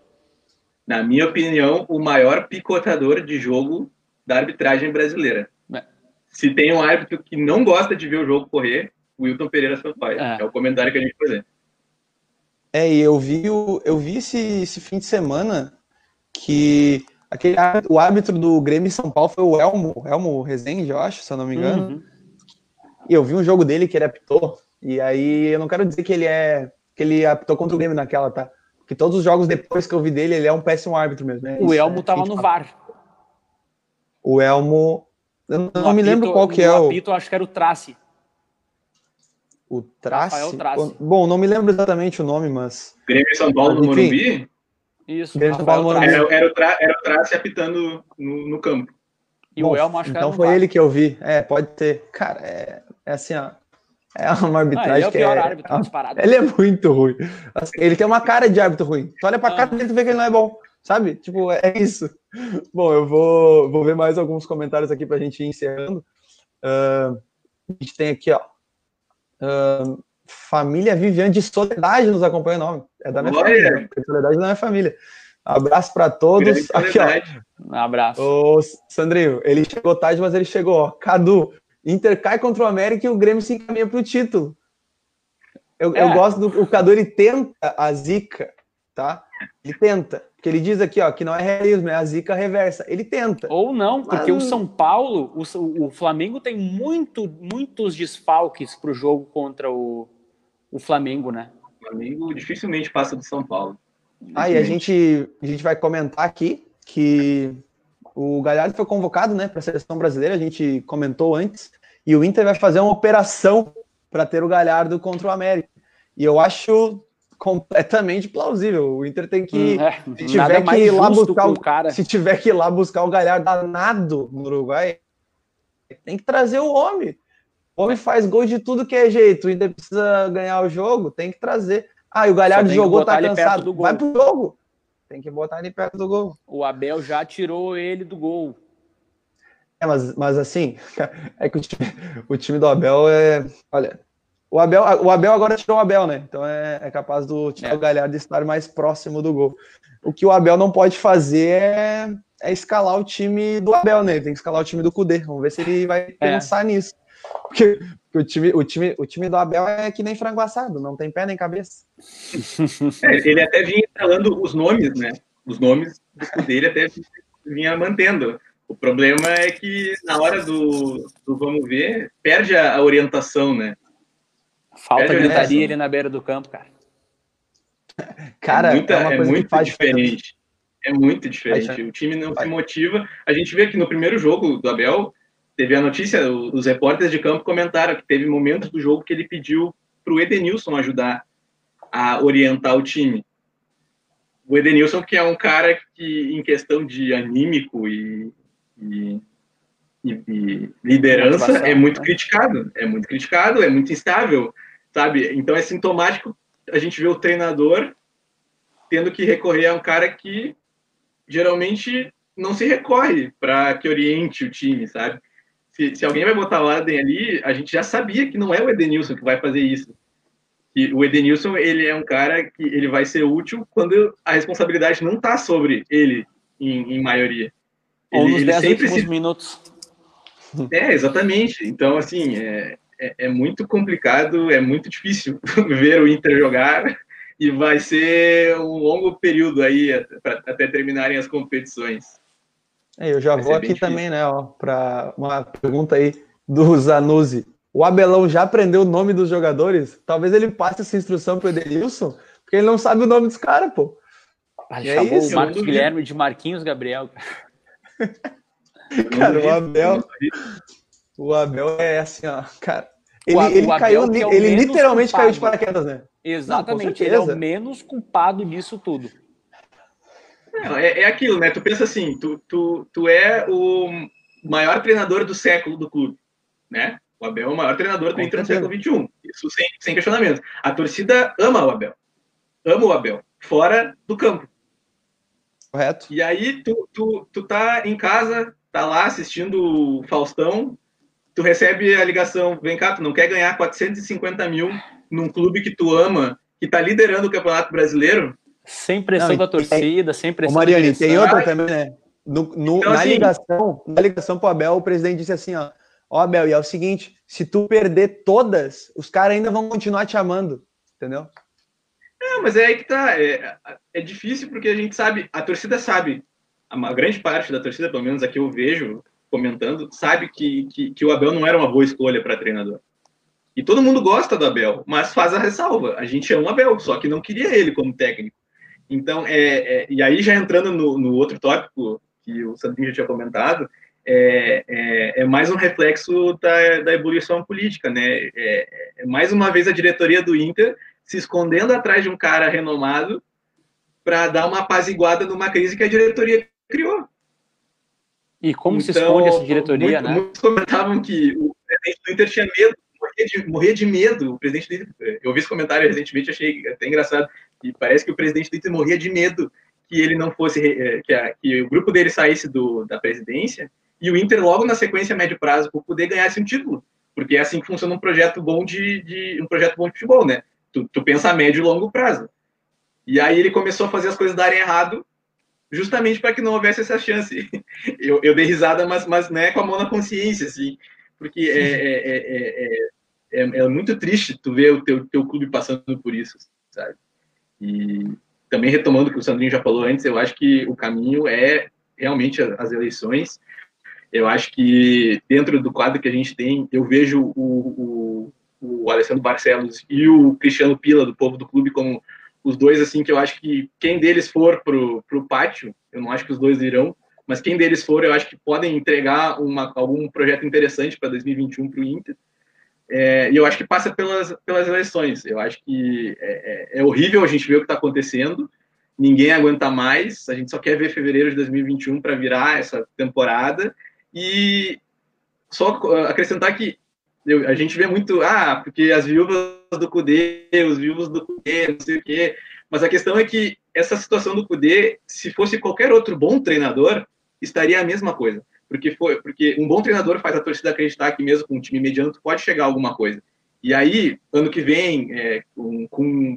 Na minha opinião, o maior picotador de jogo da arbitragem brasileira. É. Se tem um árbitro que não gosta de ver o jogo correr, o Wilton Pereira Sampaio. É, é o comentário que a gente fazer. É, e eu vi, o, eu vi esse, esse fim de semana que aquele, o árbitro do Grêmio São Paulo foi o Elmo, Elmo Rezende, eu acho, se eu não me engano. Uhum. E eu vi um jogo dele que ele apitou, e aí eu não quero dizer que ele é que ele apitou contra o Grêmio naquela, tá? Porque todos os jogos depois que eu vi dele, ele é um péssimo árbitro mesmo. Né? O Elmo é, tava no VAR. O Elmo. Eu não, não me lembro qual que é o. apito, acho que era o Trace. O Trace? Trace? Bom, não me lembro exatamente o nome, mas. Grêmio São Paulo no Morumbi? Isso, Grêmio São Paulo Morumbi. Era, era, o tra, era o Trace apitando no, no campo. E Bom, o Elmo acho que Então foi ele que eu vi. É, pode ter. Cara, é, é assim, ó. É uma arbitragem ah, ele é o pior é, árbitro disparado. Ele é muito ruim. Assim, ele tem uma cara de árbitro ruim. Tu olha pra ah. cara dele e vê que ele não é bom. Sabe? Tipo, é isso. Bom, eu vou, vou ver mais alguns comentários aqui pra gente ir encerrando. Uh, a gente tem aqui, ó. Uh, família Viviane de Soledade nos acompanha o nome. É da minha Olha. família. Soledade não é família. Abraço para todos. Aqui, ó. Um abraço. Ô, Sandrinho, ele chegou tarde, mas ele chegou. Ó. Cadu, Inter cai contra o América e o Grêmio se encaminha para o título. Eu, é. eu gosto do. O Cadu, ele tenta a zica, tá? Ele tenta. Porque ele diz aqui, ó, que não é realismo, é a zica reversa. Ele tenta. Ou não, porque mas... o São Paulo, o, o Flamengo tem muito, muitos desfalques para o jogo contra o, o Flamengo, né? O Flamengo dificilmente passa do São Paulo. Ah, e a gente, a gente vai comentar aqui que o Galhardo foi convocado né, para a seleção brasileira, a gente comentou antes, e o Inter vai fazer uma operação para ter o Galhardo contra o América. E eu acho completamente plausível. O Inter tem que. Hum, é, se tiver que ir lá buscar o cara. Se tiver que ir lá buscar o Galhardo danado no Uruguai, tem que trazer o homem. O homem faz gol de tudo que é jeito. O Inter precisa ganhar o jogo, tem que trazer. Ah, e o Galhardo jogou, tá cansado. Vai pro jogo. Tem que botar ele perto do gol. O Abel já tirou ele do gol. É, mas, mas assim, é que o time, o time do Abel é. Olha, o Abel, o Abel agora tirou o Abel, né? Então é, é capaz do Thiago é. Galhardo estar mais próximo do gol. O que o Abel não pode fazer é, é escalar o time do Abel, né? Ele tem que escalar o time do Cudê. Vamos ver se ele vai é. pensar nisso. Porque, porque, o, time, o, time, o time do Abel é que nem frango assado, não tem pé nem cabeça. É, ele até vinha falando os nomes, né? Os nomes do Cudê ele até vinha mantendo. O problema é que na hora do, do vamos ver, perde a, orientação, né? Falta é, gritaria ali na beira do campo, cara. Cara, é, muita, é, é muito diferente. É muito diferente. O time não se motiva. A gente vê que no primeiro jogo do Abel, teve a notícia, os repórteres de campo comentaram que teve momentos do jogo que ele pediu para o Edenilson ajudar a orientar o time. O Edenilson, que é um cara que, em questão de anímico e, e e, liderança é muito né? criticado, é muito criticado, é muito instável, sabe? Então é sintomático a gente ver o treinador tendo que recorrer a um cara que geralmente não se recorre para que oriente o time, sabe? Se, se, alguém vai botar o Adem ali, a gente já sabia que não é o Edenilson que vai fazer isso. E o Edenilson, ele é um cara que ele vai ser útil quando a responsabilidade não está sobre ele, em, em maioria. Ou ele, nos 10 últimos se... minutos. É, exatamente. Então, assim, é, é, é, muito complicado, é muito difícil ver o Inter jogar e vai ser um longo período aí até terminarem as competições. É, eu já vai vou aqui também, né, para uma pergunta aí do Zanuzzi. O Abelão já aprendeu o nome dos jogadores? Talvez ele passe essa instrução para o Edenilson, porque ele não sabe o nome dos caras, pô. Ah, é isso, o Marcos Guilherme de Marquinhos Gabriel. cara, o Abel. O Abel é assim, ó, cara. Ele, o, ele o caiu, é ele literalmente culpado. caiu de paraquedas, né? Exatamente, Não, ele é o menos culpado disso tudo. É, é aquilo, né? Tu pensa assim, tu, tu, tu é o maior treinador do século do clube, né? O Abel é o maior treinador do Inter no século XXI. Isso sem, sem questionamento. A torcida ama o Abel. Ama o Abel. Fora do campo. Correto. E aí tu, tu, tu tá em casa, tá lá assistindo o Faustão, tu recebe a ligação, vem cá, tu não quer ganhar 450 mil num clube que tu ama, que tá liderando o Campeonato Brasileiro? Sem pressão não, da torcida, sem pressão. Ô Mariane, tem outra também, né? No, no, então, na, assim, ligação, na ligação pro Abel, o presidente disse assim, ó, ó Abel, e é o seguinte, se tu perder todas, os caras ainda vão continuar te amando, entendeu? É, mas é aí que tá. É, é difícil porque a gente sabe, a torcida sabe, a grande parte da torcida, pelo menos aqui eu vejo comentando, sabe que, que, que o Abel não era uma boa escolha para treinador. E todo mundo gosta do Abel, mas faz a ressalva. A gente ama o Abel, só que não queria ele como técnico. Então, é, é e aí já entrando no, no, outro tópico que o Sandrinho já tinha comentado, é, é, é mais um reflexo da, da evolução política, né? É, é mais uma vez a diretoria do Inter se escondendo atrás de um cara renomado para dar uma apaziguada numa crise que a diretoria criou. E como então, se esconde essa diretoria, muito, né? Muitos comentavam que o presidente do Inter tinha medo, morria de, morria de medo. O presidente do Inter, eu vi esse comentário recentemente, achei até engraçado. E parece que o presidente do Inter morria de medo que ele não fosse, eh, que, a, que o grupo dele saísse do, da presidência e o Inter logo na sequência a médio prazo por poder ganhar esse um título, porque é assim que funciona um projeto bom de, de um projeto bom de futebol, né? Tu, tu pensa a médio e longo prazo. E aí ele começou a fazer as coisas darem errado, justamente para que não houvesse essa chance. Eu, eu dei risada, mas, mas né, com a mão na consciência, assim, porque é, é, é, é, é, muito triste tu ver o teu, teu clube passando por isso, sabe? E também retomando o que o Sandrinho já falou antes, eu acho que o caminho é realmente as eleições. Eu acho que dentro do quadro que a gente tem, eu vejo o, o o Alessandro Barcelos e o Cristiano Pila, do povo do clube, como os dois, assim, que eu acho que quem deles for pro, pro pátio, eu não acho que os dois irão, mas quem deles for, eu acho que podem entregar uma, algum projeto interessante para 2021 para o Inter. É, e eu acho que passa pelas, pelas eleições. Eu acho que é, é, é horrível a gente ver o que está acontecendo, ninguém aguenta mais, a gente só quer ver fevereiro de 2021 para virar essa temporada. E só acrescentar que eu, a gente vê muito, ah, porque as viúvas do Cudê, os viúvos do Cudê, não sei o quê. Mas a questão é que essa situação do Cudê, se fosse qualquer outro bom treinador, estaria a mesma coisa. Porque, foi, porque um bom treinador faz a torcida acreditar que mesmo com um time mediano tu pode chegar a alguma coisa. E aí, ano que vem, é, com, com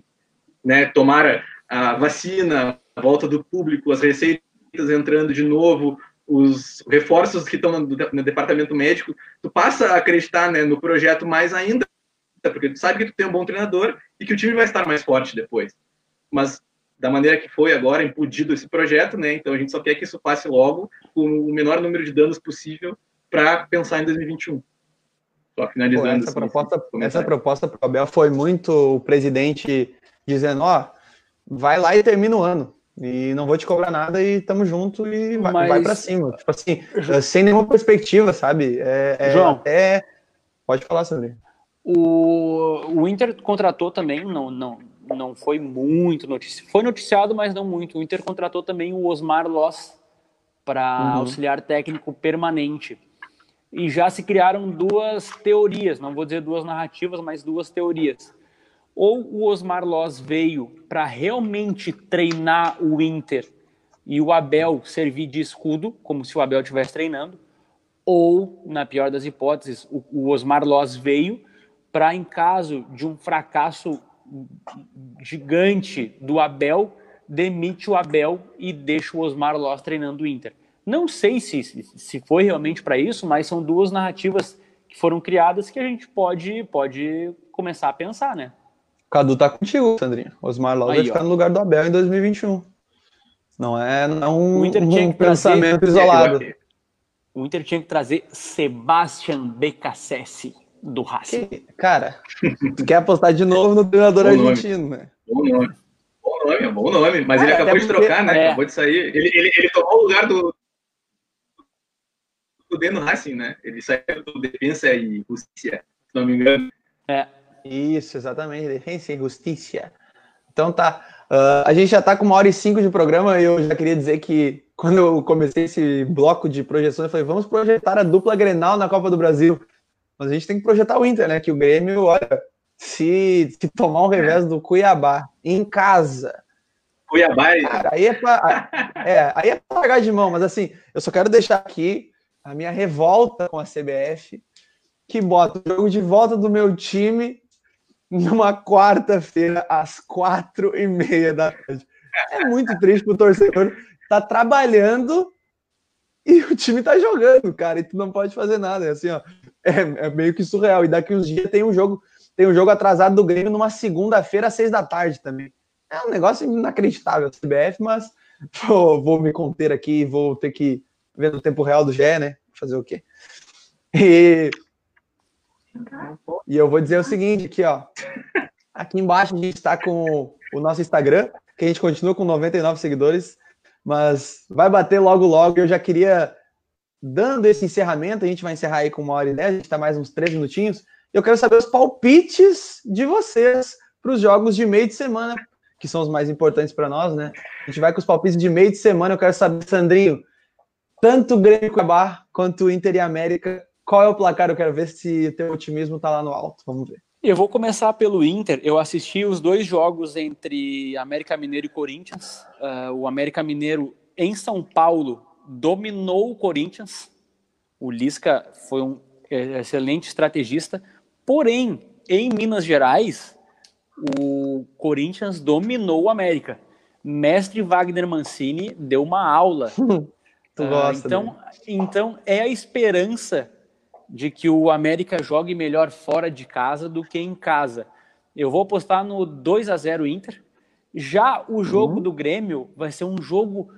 né, tomar a vacina, a volta do público, as receitas entrando de novo, os reforços que estão no, no, departamento médico, tu passa a acreditar né, no projeto mais ainda, porque tu sabe que tu tem um bom treinador e que o time vai estar mais forte depois. Mas da maneira que foi agora, impudido esse projeto, né? Então a gente só quer que isso passe logo, com o menor número de danos possível, para pensar em 2021. Só finalizando. Pô, essa, assim, proposta, essa proposta para o Abel foi muito o presidente dizendo: ó, vai lá e termina o ano. E não vou te cobrar nada e tamo junto e vai, Mas... vai para cima. Tipo assim, eh, sem nenhuma perspectiva, sabe? É, é João, até... Pode falar, Sandrinho. O, o Inter contratou também, não, não, não foi muito noticiado. Foi noticiado, mas não muito. O Inter contratou também o Osmar Loss para uhum. auxiliar técnico permanente. e já se criaram duas teorias, não vou dizer duas narrativas, mas duas teorias. Ou o Osmar Loz veio para realmente treinar o Inter e o Abel servir de escudo, como se o Abel estivesse treinando, ou, na pior das hipóteses, o, Osmar Loz veio para, em caso de um fracasso gigante do Abel, demite o Abel e deixa o Osmar Loz treinando o Inter. Não sei se, se foi realmente para isso, mas são duas narrativas que foram criadas que a gente pode, pode começar a pensar, né? Cadu tá contigo, Sandrinho. Osmar Loz vai ficar no lugar do Abel em 2021. Não é, não é um, um pensamento trazer... isolado. O Inter tinha que trazer Sebastian Becassese do Racing. Que, cara, tu quer apostar de novo no treinador bom argentino, nome. né? Bom nome. Bom nome, bom nome. Mas ele acabou de trocar, né? É. Acabou de sair. Ele, ele, ele tomou o lugar do, do D no Racing, né? Ele saiu do Defensa e Justiça, se não me engano. É. Isso, exatamente. Defensa e Justiça. Então tá. Uh, a gente já está com uma hora e cinco de programa e eu já queria dizer que quando eu comecei esse bloco de projeções, eu falei, vamos projetar a dupla Grenal na Copa do Brasil. Mas a gente tem que projetar o Inter, né? Que o Grêmio, olha, se, se tomar um revés do Cuiabá em casa. Cuiabá é. Cara, aí é pra, é, aí é pra largar de mão, mas assim, eu só quero deixar aqui a minha revolta com a CBF, que bota o jogo de volta do meu time numa quarta-feira, às quatro e meia da tarde. É muito triste pro torcedor tá trabalhando e o time tá jogando, cara, e tu não pode fazer nada. É assim, ó, é, é meio que surreal. E daqui uns dias tem um jogo, tem um jogo atrasado do Grêmio numa segunda-feira às seis da tarde também. É um negócio inacreditável, CBF, mas vou, vou me conter aqui, vou ter que ver no tempo real do GE, né? Fazer o quê? E e eu vou dizer o seguinte aqui, ó. Aqui embaixo a gente está com o nosso Instagram, que a gente continua com 99 seguidores, mas vai bater logo logo. Eu já queria, dando esse encerramento, a gente vai encerrar aí com uma hora e dez, a gente está mais uns três minutinhos. Eu quero saber os palpites de vocês para os jogos de meio de semana, que são os mais importantes para nós, né? A gente vai com os palpites de meio de semana. Eu quero saber, Sandrinho, tanto o Grêmio Cuiabá quanto o Inter e América, qual é o placar? Eu quero ver se teu otimismo tá lá no alto. Vamos ver. Eu vou começar pelo Inter. Eu assisti os dois jogos entre América Mineiro e Corinthians. Uh, o América Mineiro em São Paulo dominou o Corinthians. O Lisca foi um excelente estrategista. Porém, em Minas Gerais, o Corinthians dominou o América. Mestre Wagner Mancini deu uma aula. tu gosta, uh, então, então é a esperança de que o América jogue melhor fora de casa do que em casa. Eu vou apostar no 2 a 0 Inter. Já o jogo uhum. do Grêmio vai ser um jogo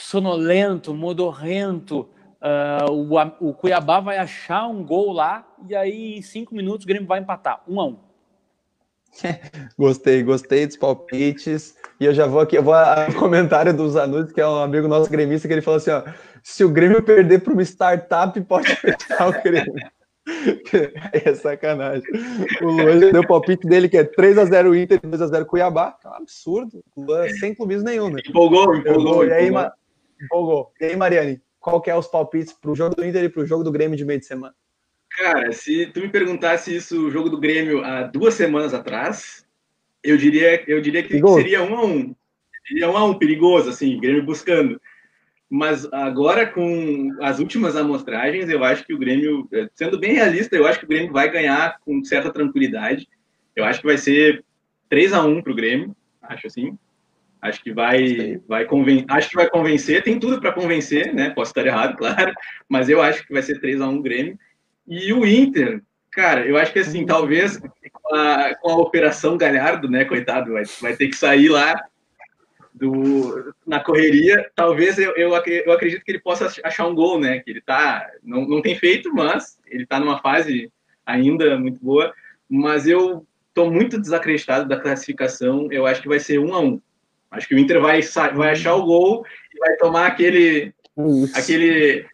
sonolento, modorrento. Uh, o, o, Cuiabá vai achar um gol lá e aí em cinco minutos o Grêmio vai empatar, um a um. gostei, gostei dos palpites. E eu já vou aqui, eu vou a, comentário do Zanudes, que é um amigo nosso gremista, que ele falou assim: ó, se o Grêmio perder para uma startup, pode fechar o Grêmio. é sacanagem. O Luan deu o palpite dele que é 3x0 Inter e 2x0 Cuiabá. É um absurdo. O Luan sem clubismo nenhum, né? Empolgou, empolgou. E aí, Ma... empolgou. E aí, Mariane, qual que é os palpites para o jogo do Inter e para o jogo do Grêmio de meio de semana? Cara, se tu me perguntasse isso, o jogo do Grêmio há duas semanas atrás, eu diria, eu diria que perigoso. seria um a um. Seria um a um, perigoso, assim, Grêmio buscando. Mas agora, com as últimas amostragens, eu acho que o Grêmio, sendo bem realista, eu acho que o Grêmio vai ganhar com certa tranquilidade. Eu acho que vai ser 3 a 1 para o Grêmio, acho assim. Acho que vai, vai conven... acho que vai convencer, tem tudo para convencer, né? Posso estar errado, claro, mas eu acho que vai ser 3 a 1 Grêmio. E o Inter, cara, eu acho que assim, talvez com a, com a operação Galhardo, né, coitado, vai, vai ter que sair lá do, na correria, talvez eu, eu, eu acredito que ele possa achar um gol, né? Que ele tá, não, não tem feito, mas ele tá numa fase ainda muito boa. Mas eu tô muito desacreditado da classificação. Eu acho que vai ser um a um. Acho que o Inter vai, vai achar o gol e vai tomar aquele, aquele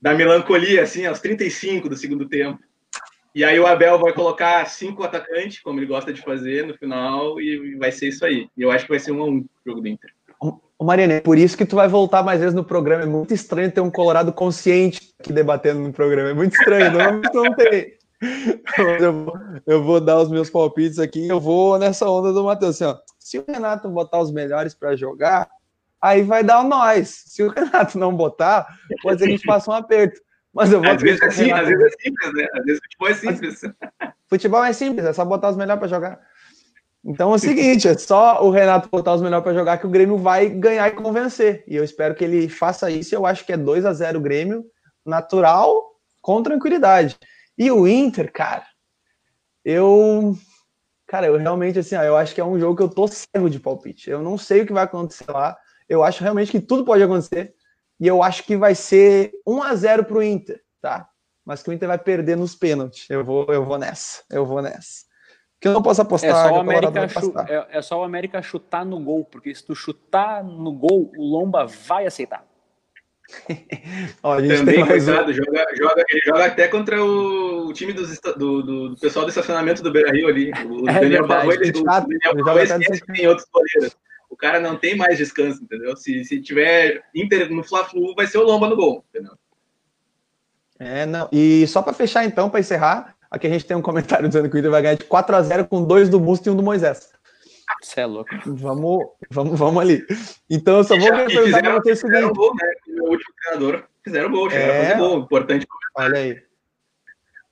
da melancolia, assim, aos 35 do segundo tempo. E aí o Abel vai colocar cinco atacantes, como ele gosta de fazer no final, e vai ser isso aí. E eu acho que vai ser um a um o jogo do Inter. Ô Mariana, é por isso que tu vai voltar mais vezes no programa. É muito estranho ter um Colorado consciente aqui debatendo no programa. É muito estranho, normalmente não tem. Eu vou, eu vou, dar os meus palpites aqui. Eu vou nessa onda do Matheus. Assim, se o Renato botar os melhores para jogar, aí vai dar nós. Se o Renato não botar, pode ser que a gente passe um aperto. Mas eu vou às vezes, é assim, às vezes é simples, né? Às vezes futebol é simples. Futebol é simples, é só botar os melhores para jogar. Então é o seguinte, é só o Renato botar os melhores para jogar que o Grêmio vai ganhar e convencer. E eu espero que ele faça isso. Eu acho que é 2 a 0 o Grêmio, natural, com tranquilidade. E o Inter, cara, eu. Cara, eu realmente, assim, ó, eu acho que é um jogo que eu tô cego de palpite. Eu não sei o que vai acontecer lá. Eu acho realmente que tudo pode acontecer. E eu acho que vai ser 1 a 0 pro Inter, tá? Mas que o Inter vai perder nos pênaltis. Eu vou, eu vou nessa. Eu vou nessa. Que eu não posso apostar. É só, o América é, é só o América chutar no gol, porque se tu chutar no gol, o Lomba vai aceitar. Ó, Também, coitado, um... joga, joga, ele joga até contra o, time dos, do, do, do, pessoal do estacionamento do Beira Rio ali. O é Daniel Barro, ele, o Daniel Barro esquece que tem outros goleiros. O cara não tem mais descanso, entendeu? Se, se tiver Inter no Fla-Flu, vai ser o Lomba no gol, entendeu? É, não. E só para fechar então, para encerrar, aqui a gente tem um comentário dizendo que o Inter vai ganhar de 4 a 0 com dois do Musto e um do Moisés. Você é louco. Vamos, vamos, vamos ali. Então eu só vou perguntar para você o seguinte. Gol, né? O último treinador fizeram gol, chegaram é... a fazer gol. Importante. Olha aí.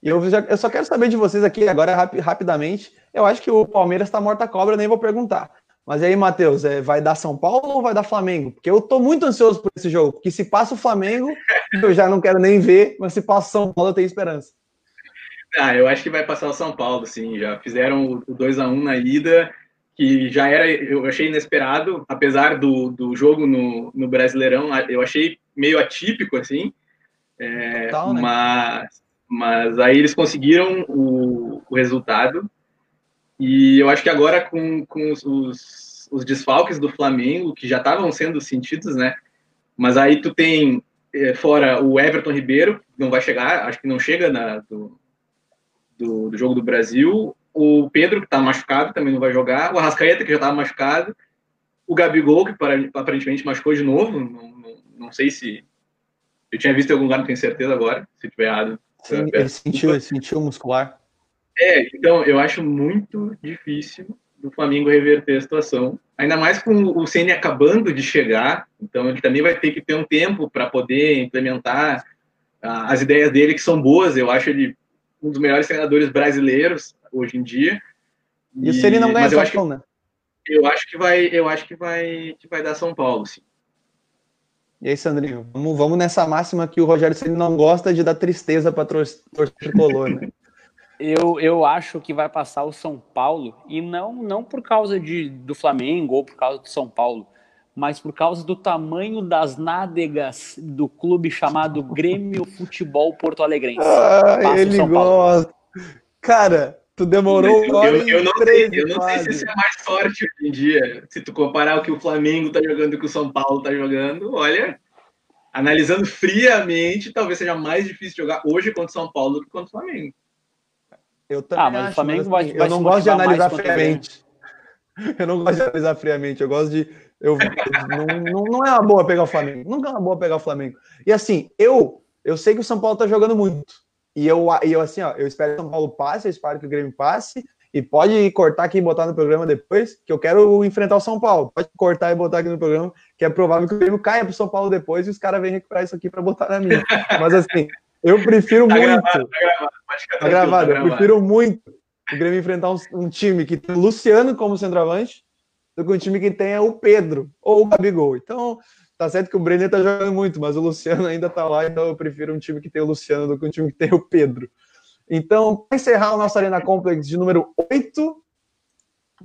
Eu, já, eu só quero saber de vocês aqui agora rap, rapidamente. Eu acho que o Palmeiras está morta cobra, nem vou perguntar. Mas aí, Matheus, é, vai dar São Paulo ou vai dar Flamengo? Porque eu tô muito ansioso por esse jogo. Porque se passa o Flamengo, eu já não quero nem ver, mas se passa o São Paulo, eu tenho esperança. Ah, eu acho que vai passar o São Paulo, sim. Já fizeram o 2 a 1 na ida que já era, eu achei inesperado, apesar do, do jogo no, no Brasileirão, eu achei meio atípico, assim, é, Total, né? mas, mas aí eles conseguiram o, o, resultado, e eu acho que agora com, com os, os, os desfalques do Flamengo, que já estavam sendo sentidos, né, mas aí tu tem é, fora o Everton Ribeiro, não vai chegar, acho que não chega na, do, do, do jogo do Brasil, o Pedro, que está machucado, também não vai jogar, o Arrascaeta, que já estava machucado, o Gabigol, que aparentemente machucou de novo, não, não, sei se. Eu tinha visto em algum lugar, não tenho certeza agora, se tiver errado. Sim, ele sentiu, ele sentiu muscular. É, então eu acho muito difícil do Flamengo reverter a situação. Ainda mais com o Ceni acabando de chegar, então ele também vai ter que ter um tempo para poder implementar ah, as ideias dele, que são boas. Eu acho ele um dos melhores treinadores brasileiros hoje em dia. E, e se ele não ganha São Paulo, né? Eu acho que vai, eu acho que vai, que vai dar São Paulo, sim. E aí, Sandrinho, vamos, vamos nessa máxima que o Rogério Ceni não gosta de dar tristeza para torcer tricolor, né? Eu, eu acho que vai passar o São Paulo, e não, não por causa de, do Flamengo ou por causa do São Paulo, mas por causa do tamanho das nádegas do clube chamado Grêmio Futebol Porto Alegrense. Ah, ele gosta. Cara, tu demorou uma hora eu, eu não, sei, eu não sei se isso é mais sorte hoje em dia. Se tu comparar o que o Flamengo tá jogando e o que o São Paulo tá jogando, olha, analisando friamente, talvez seja mais difícil jogar hoje contra o São Paulo do que contra o Flamengo. Eu também ah, mas acho, o Flamengo mas, assim, vai, eu não gosto de analisar friamente. Eu não gosto de analisar friamente, eu gosto de. Eu, não, não, não, é uma boa pegar o Flamengo. Nunca é uma boa pegar o Flamengo. E assim, eu eu sei que o São Paulo tá jogando muito. E eu, e eu assim, ó, eu espero que o São Paulo passe, eu espero que o Grêmio passe. E pode cortar aqui e botar no programa depois, que eu quero enfrentar o São Paulo. Pode cortar e botar aqui no programa, que é provável que o Grêmio caia pro São Paulo depois e os caras venham recuperar isso aqui para botar na minha. Mas assim, eu prefiro tá muito. Gravado, tá gravado, tá gravado. Tá eu prefiro muito o Grêmio enfrentar um, um, time que tem o Luciano como centroavante do que um time que tenha o Pedro ou o Gabigol. Então, Tá certo que o Brenner tá jogando muito, mas o Luciano ainda tá lá, então eu prefiro um time que tem o Luciano do que um time que tem o Pedro. Então, para encerrar o nosso Arena Complex de número 8,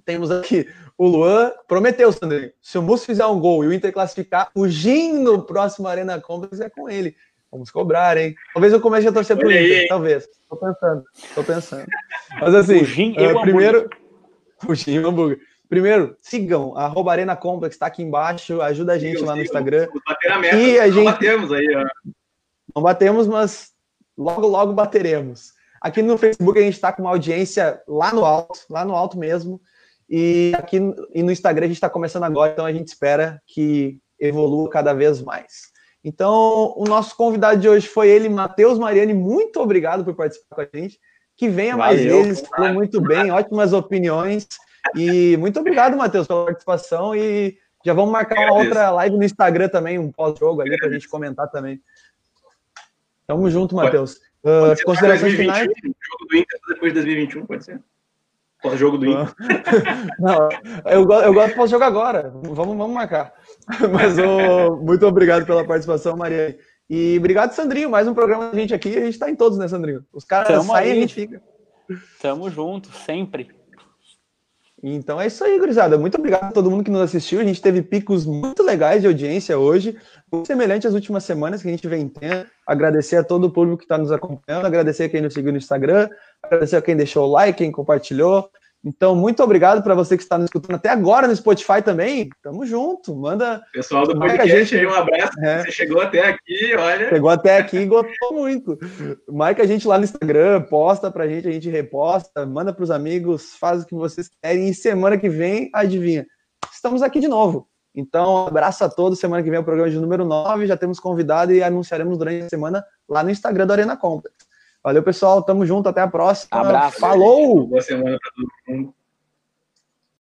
temos aqui o Luan. Prometeu, Sandrinho. Se o Mus fizer um gol e o Inter classificar, o Gin no próximo Arena Complex é com ele. Vamos cobrar, hein? Talvez eu comece a torcer pro Inter, talvez. Tô pensando, tô pensando. Mas assim, o Gin uh, primeiro. O Gin e o hambúrguer. Primeiro, sigam, arroba Arena Complex, tá aqui embaixo, ajuda a gente lá no Instagram. Bater a meta, e a não gente... batemos aí, ó. Não batemos, mas logo, logo bateremos. Aqui no Facebook a gente está com uma audiência lá no alto, lá no alto mesmo. E aqui e no Instagram a gente está começando agora, então a gente espera que evolua cada vez mais. Então, o nosso convidado de hoje foi ele, Matheus Mariani. Muito obrigado por participar com a gente. Que venha Valeu, mais vezes, falou muito bem, ótimas opiniões. E muito obrigado, Matheus, pela participação. E já vamos marcar uma outra live no Instagram também, um pós-jogo ali, para a gente comentar também. Tamo junto, Matheus. Uh, considerações finais? Jogo do Inter depois de 2021, pode ser? Pós-jogo do Inter. Não, eu, eu gosto de pós-jogo agora. Vamos, vamos marcar. Mas oh, muito obrigado pela participação, Maria. E obrigado, Sandrinho. Mais um programa da gente aqui. A gente está em todos, né, Sandrinho? Os caras saem e a gente fica. Tamo junto, sempre. Então é isso aí, gurizada. Muito obrigado a todo mundo que nos assistiu. A gente teve picos muito legais de audiência hoje, muito semelhante às últimas semanas que a gente vem tendo. Agradecer a todo o público que está nos acompanhando, agradecer a quem nos seguiu no Instagram, agradecer a quem deixou o like, quem compartilhou. Então, muito obrigado para você que está nos escutando até agora no Spotify também. Tamo junto. Manda. Pessoal do podcast, gente... aí, um abraço. É. Você chegou até aqui, olha. Chegou até aqui e gostou muito. Marca a gente lá no Instagram, posta pra gente, a gente reposta, manda para os amigos, faz o que vocês querem. E semana que vem, adivinha, estamos aqui de novo. Então, abraço a todos. Semana que vem é o programa de número 9. Já temos convidado e anunciaremos durante a semana lá no Instagram do Arena Complex. Valeu, pessoal. Tamo junto. Até a próxima. Abraço. Falou! Boa semana para todo mundo.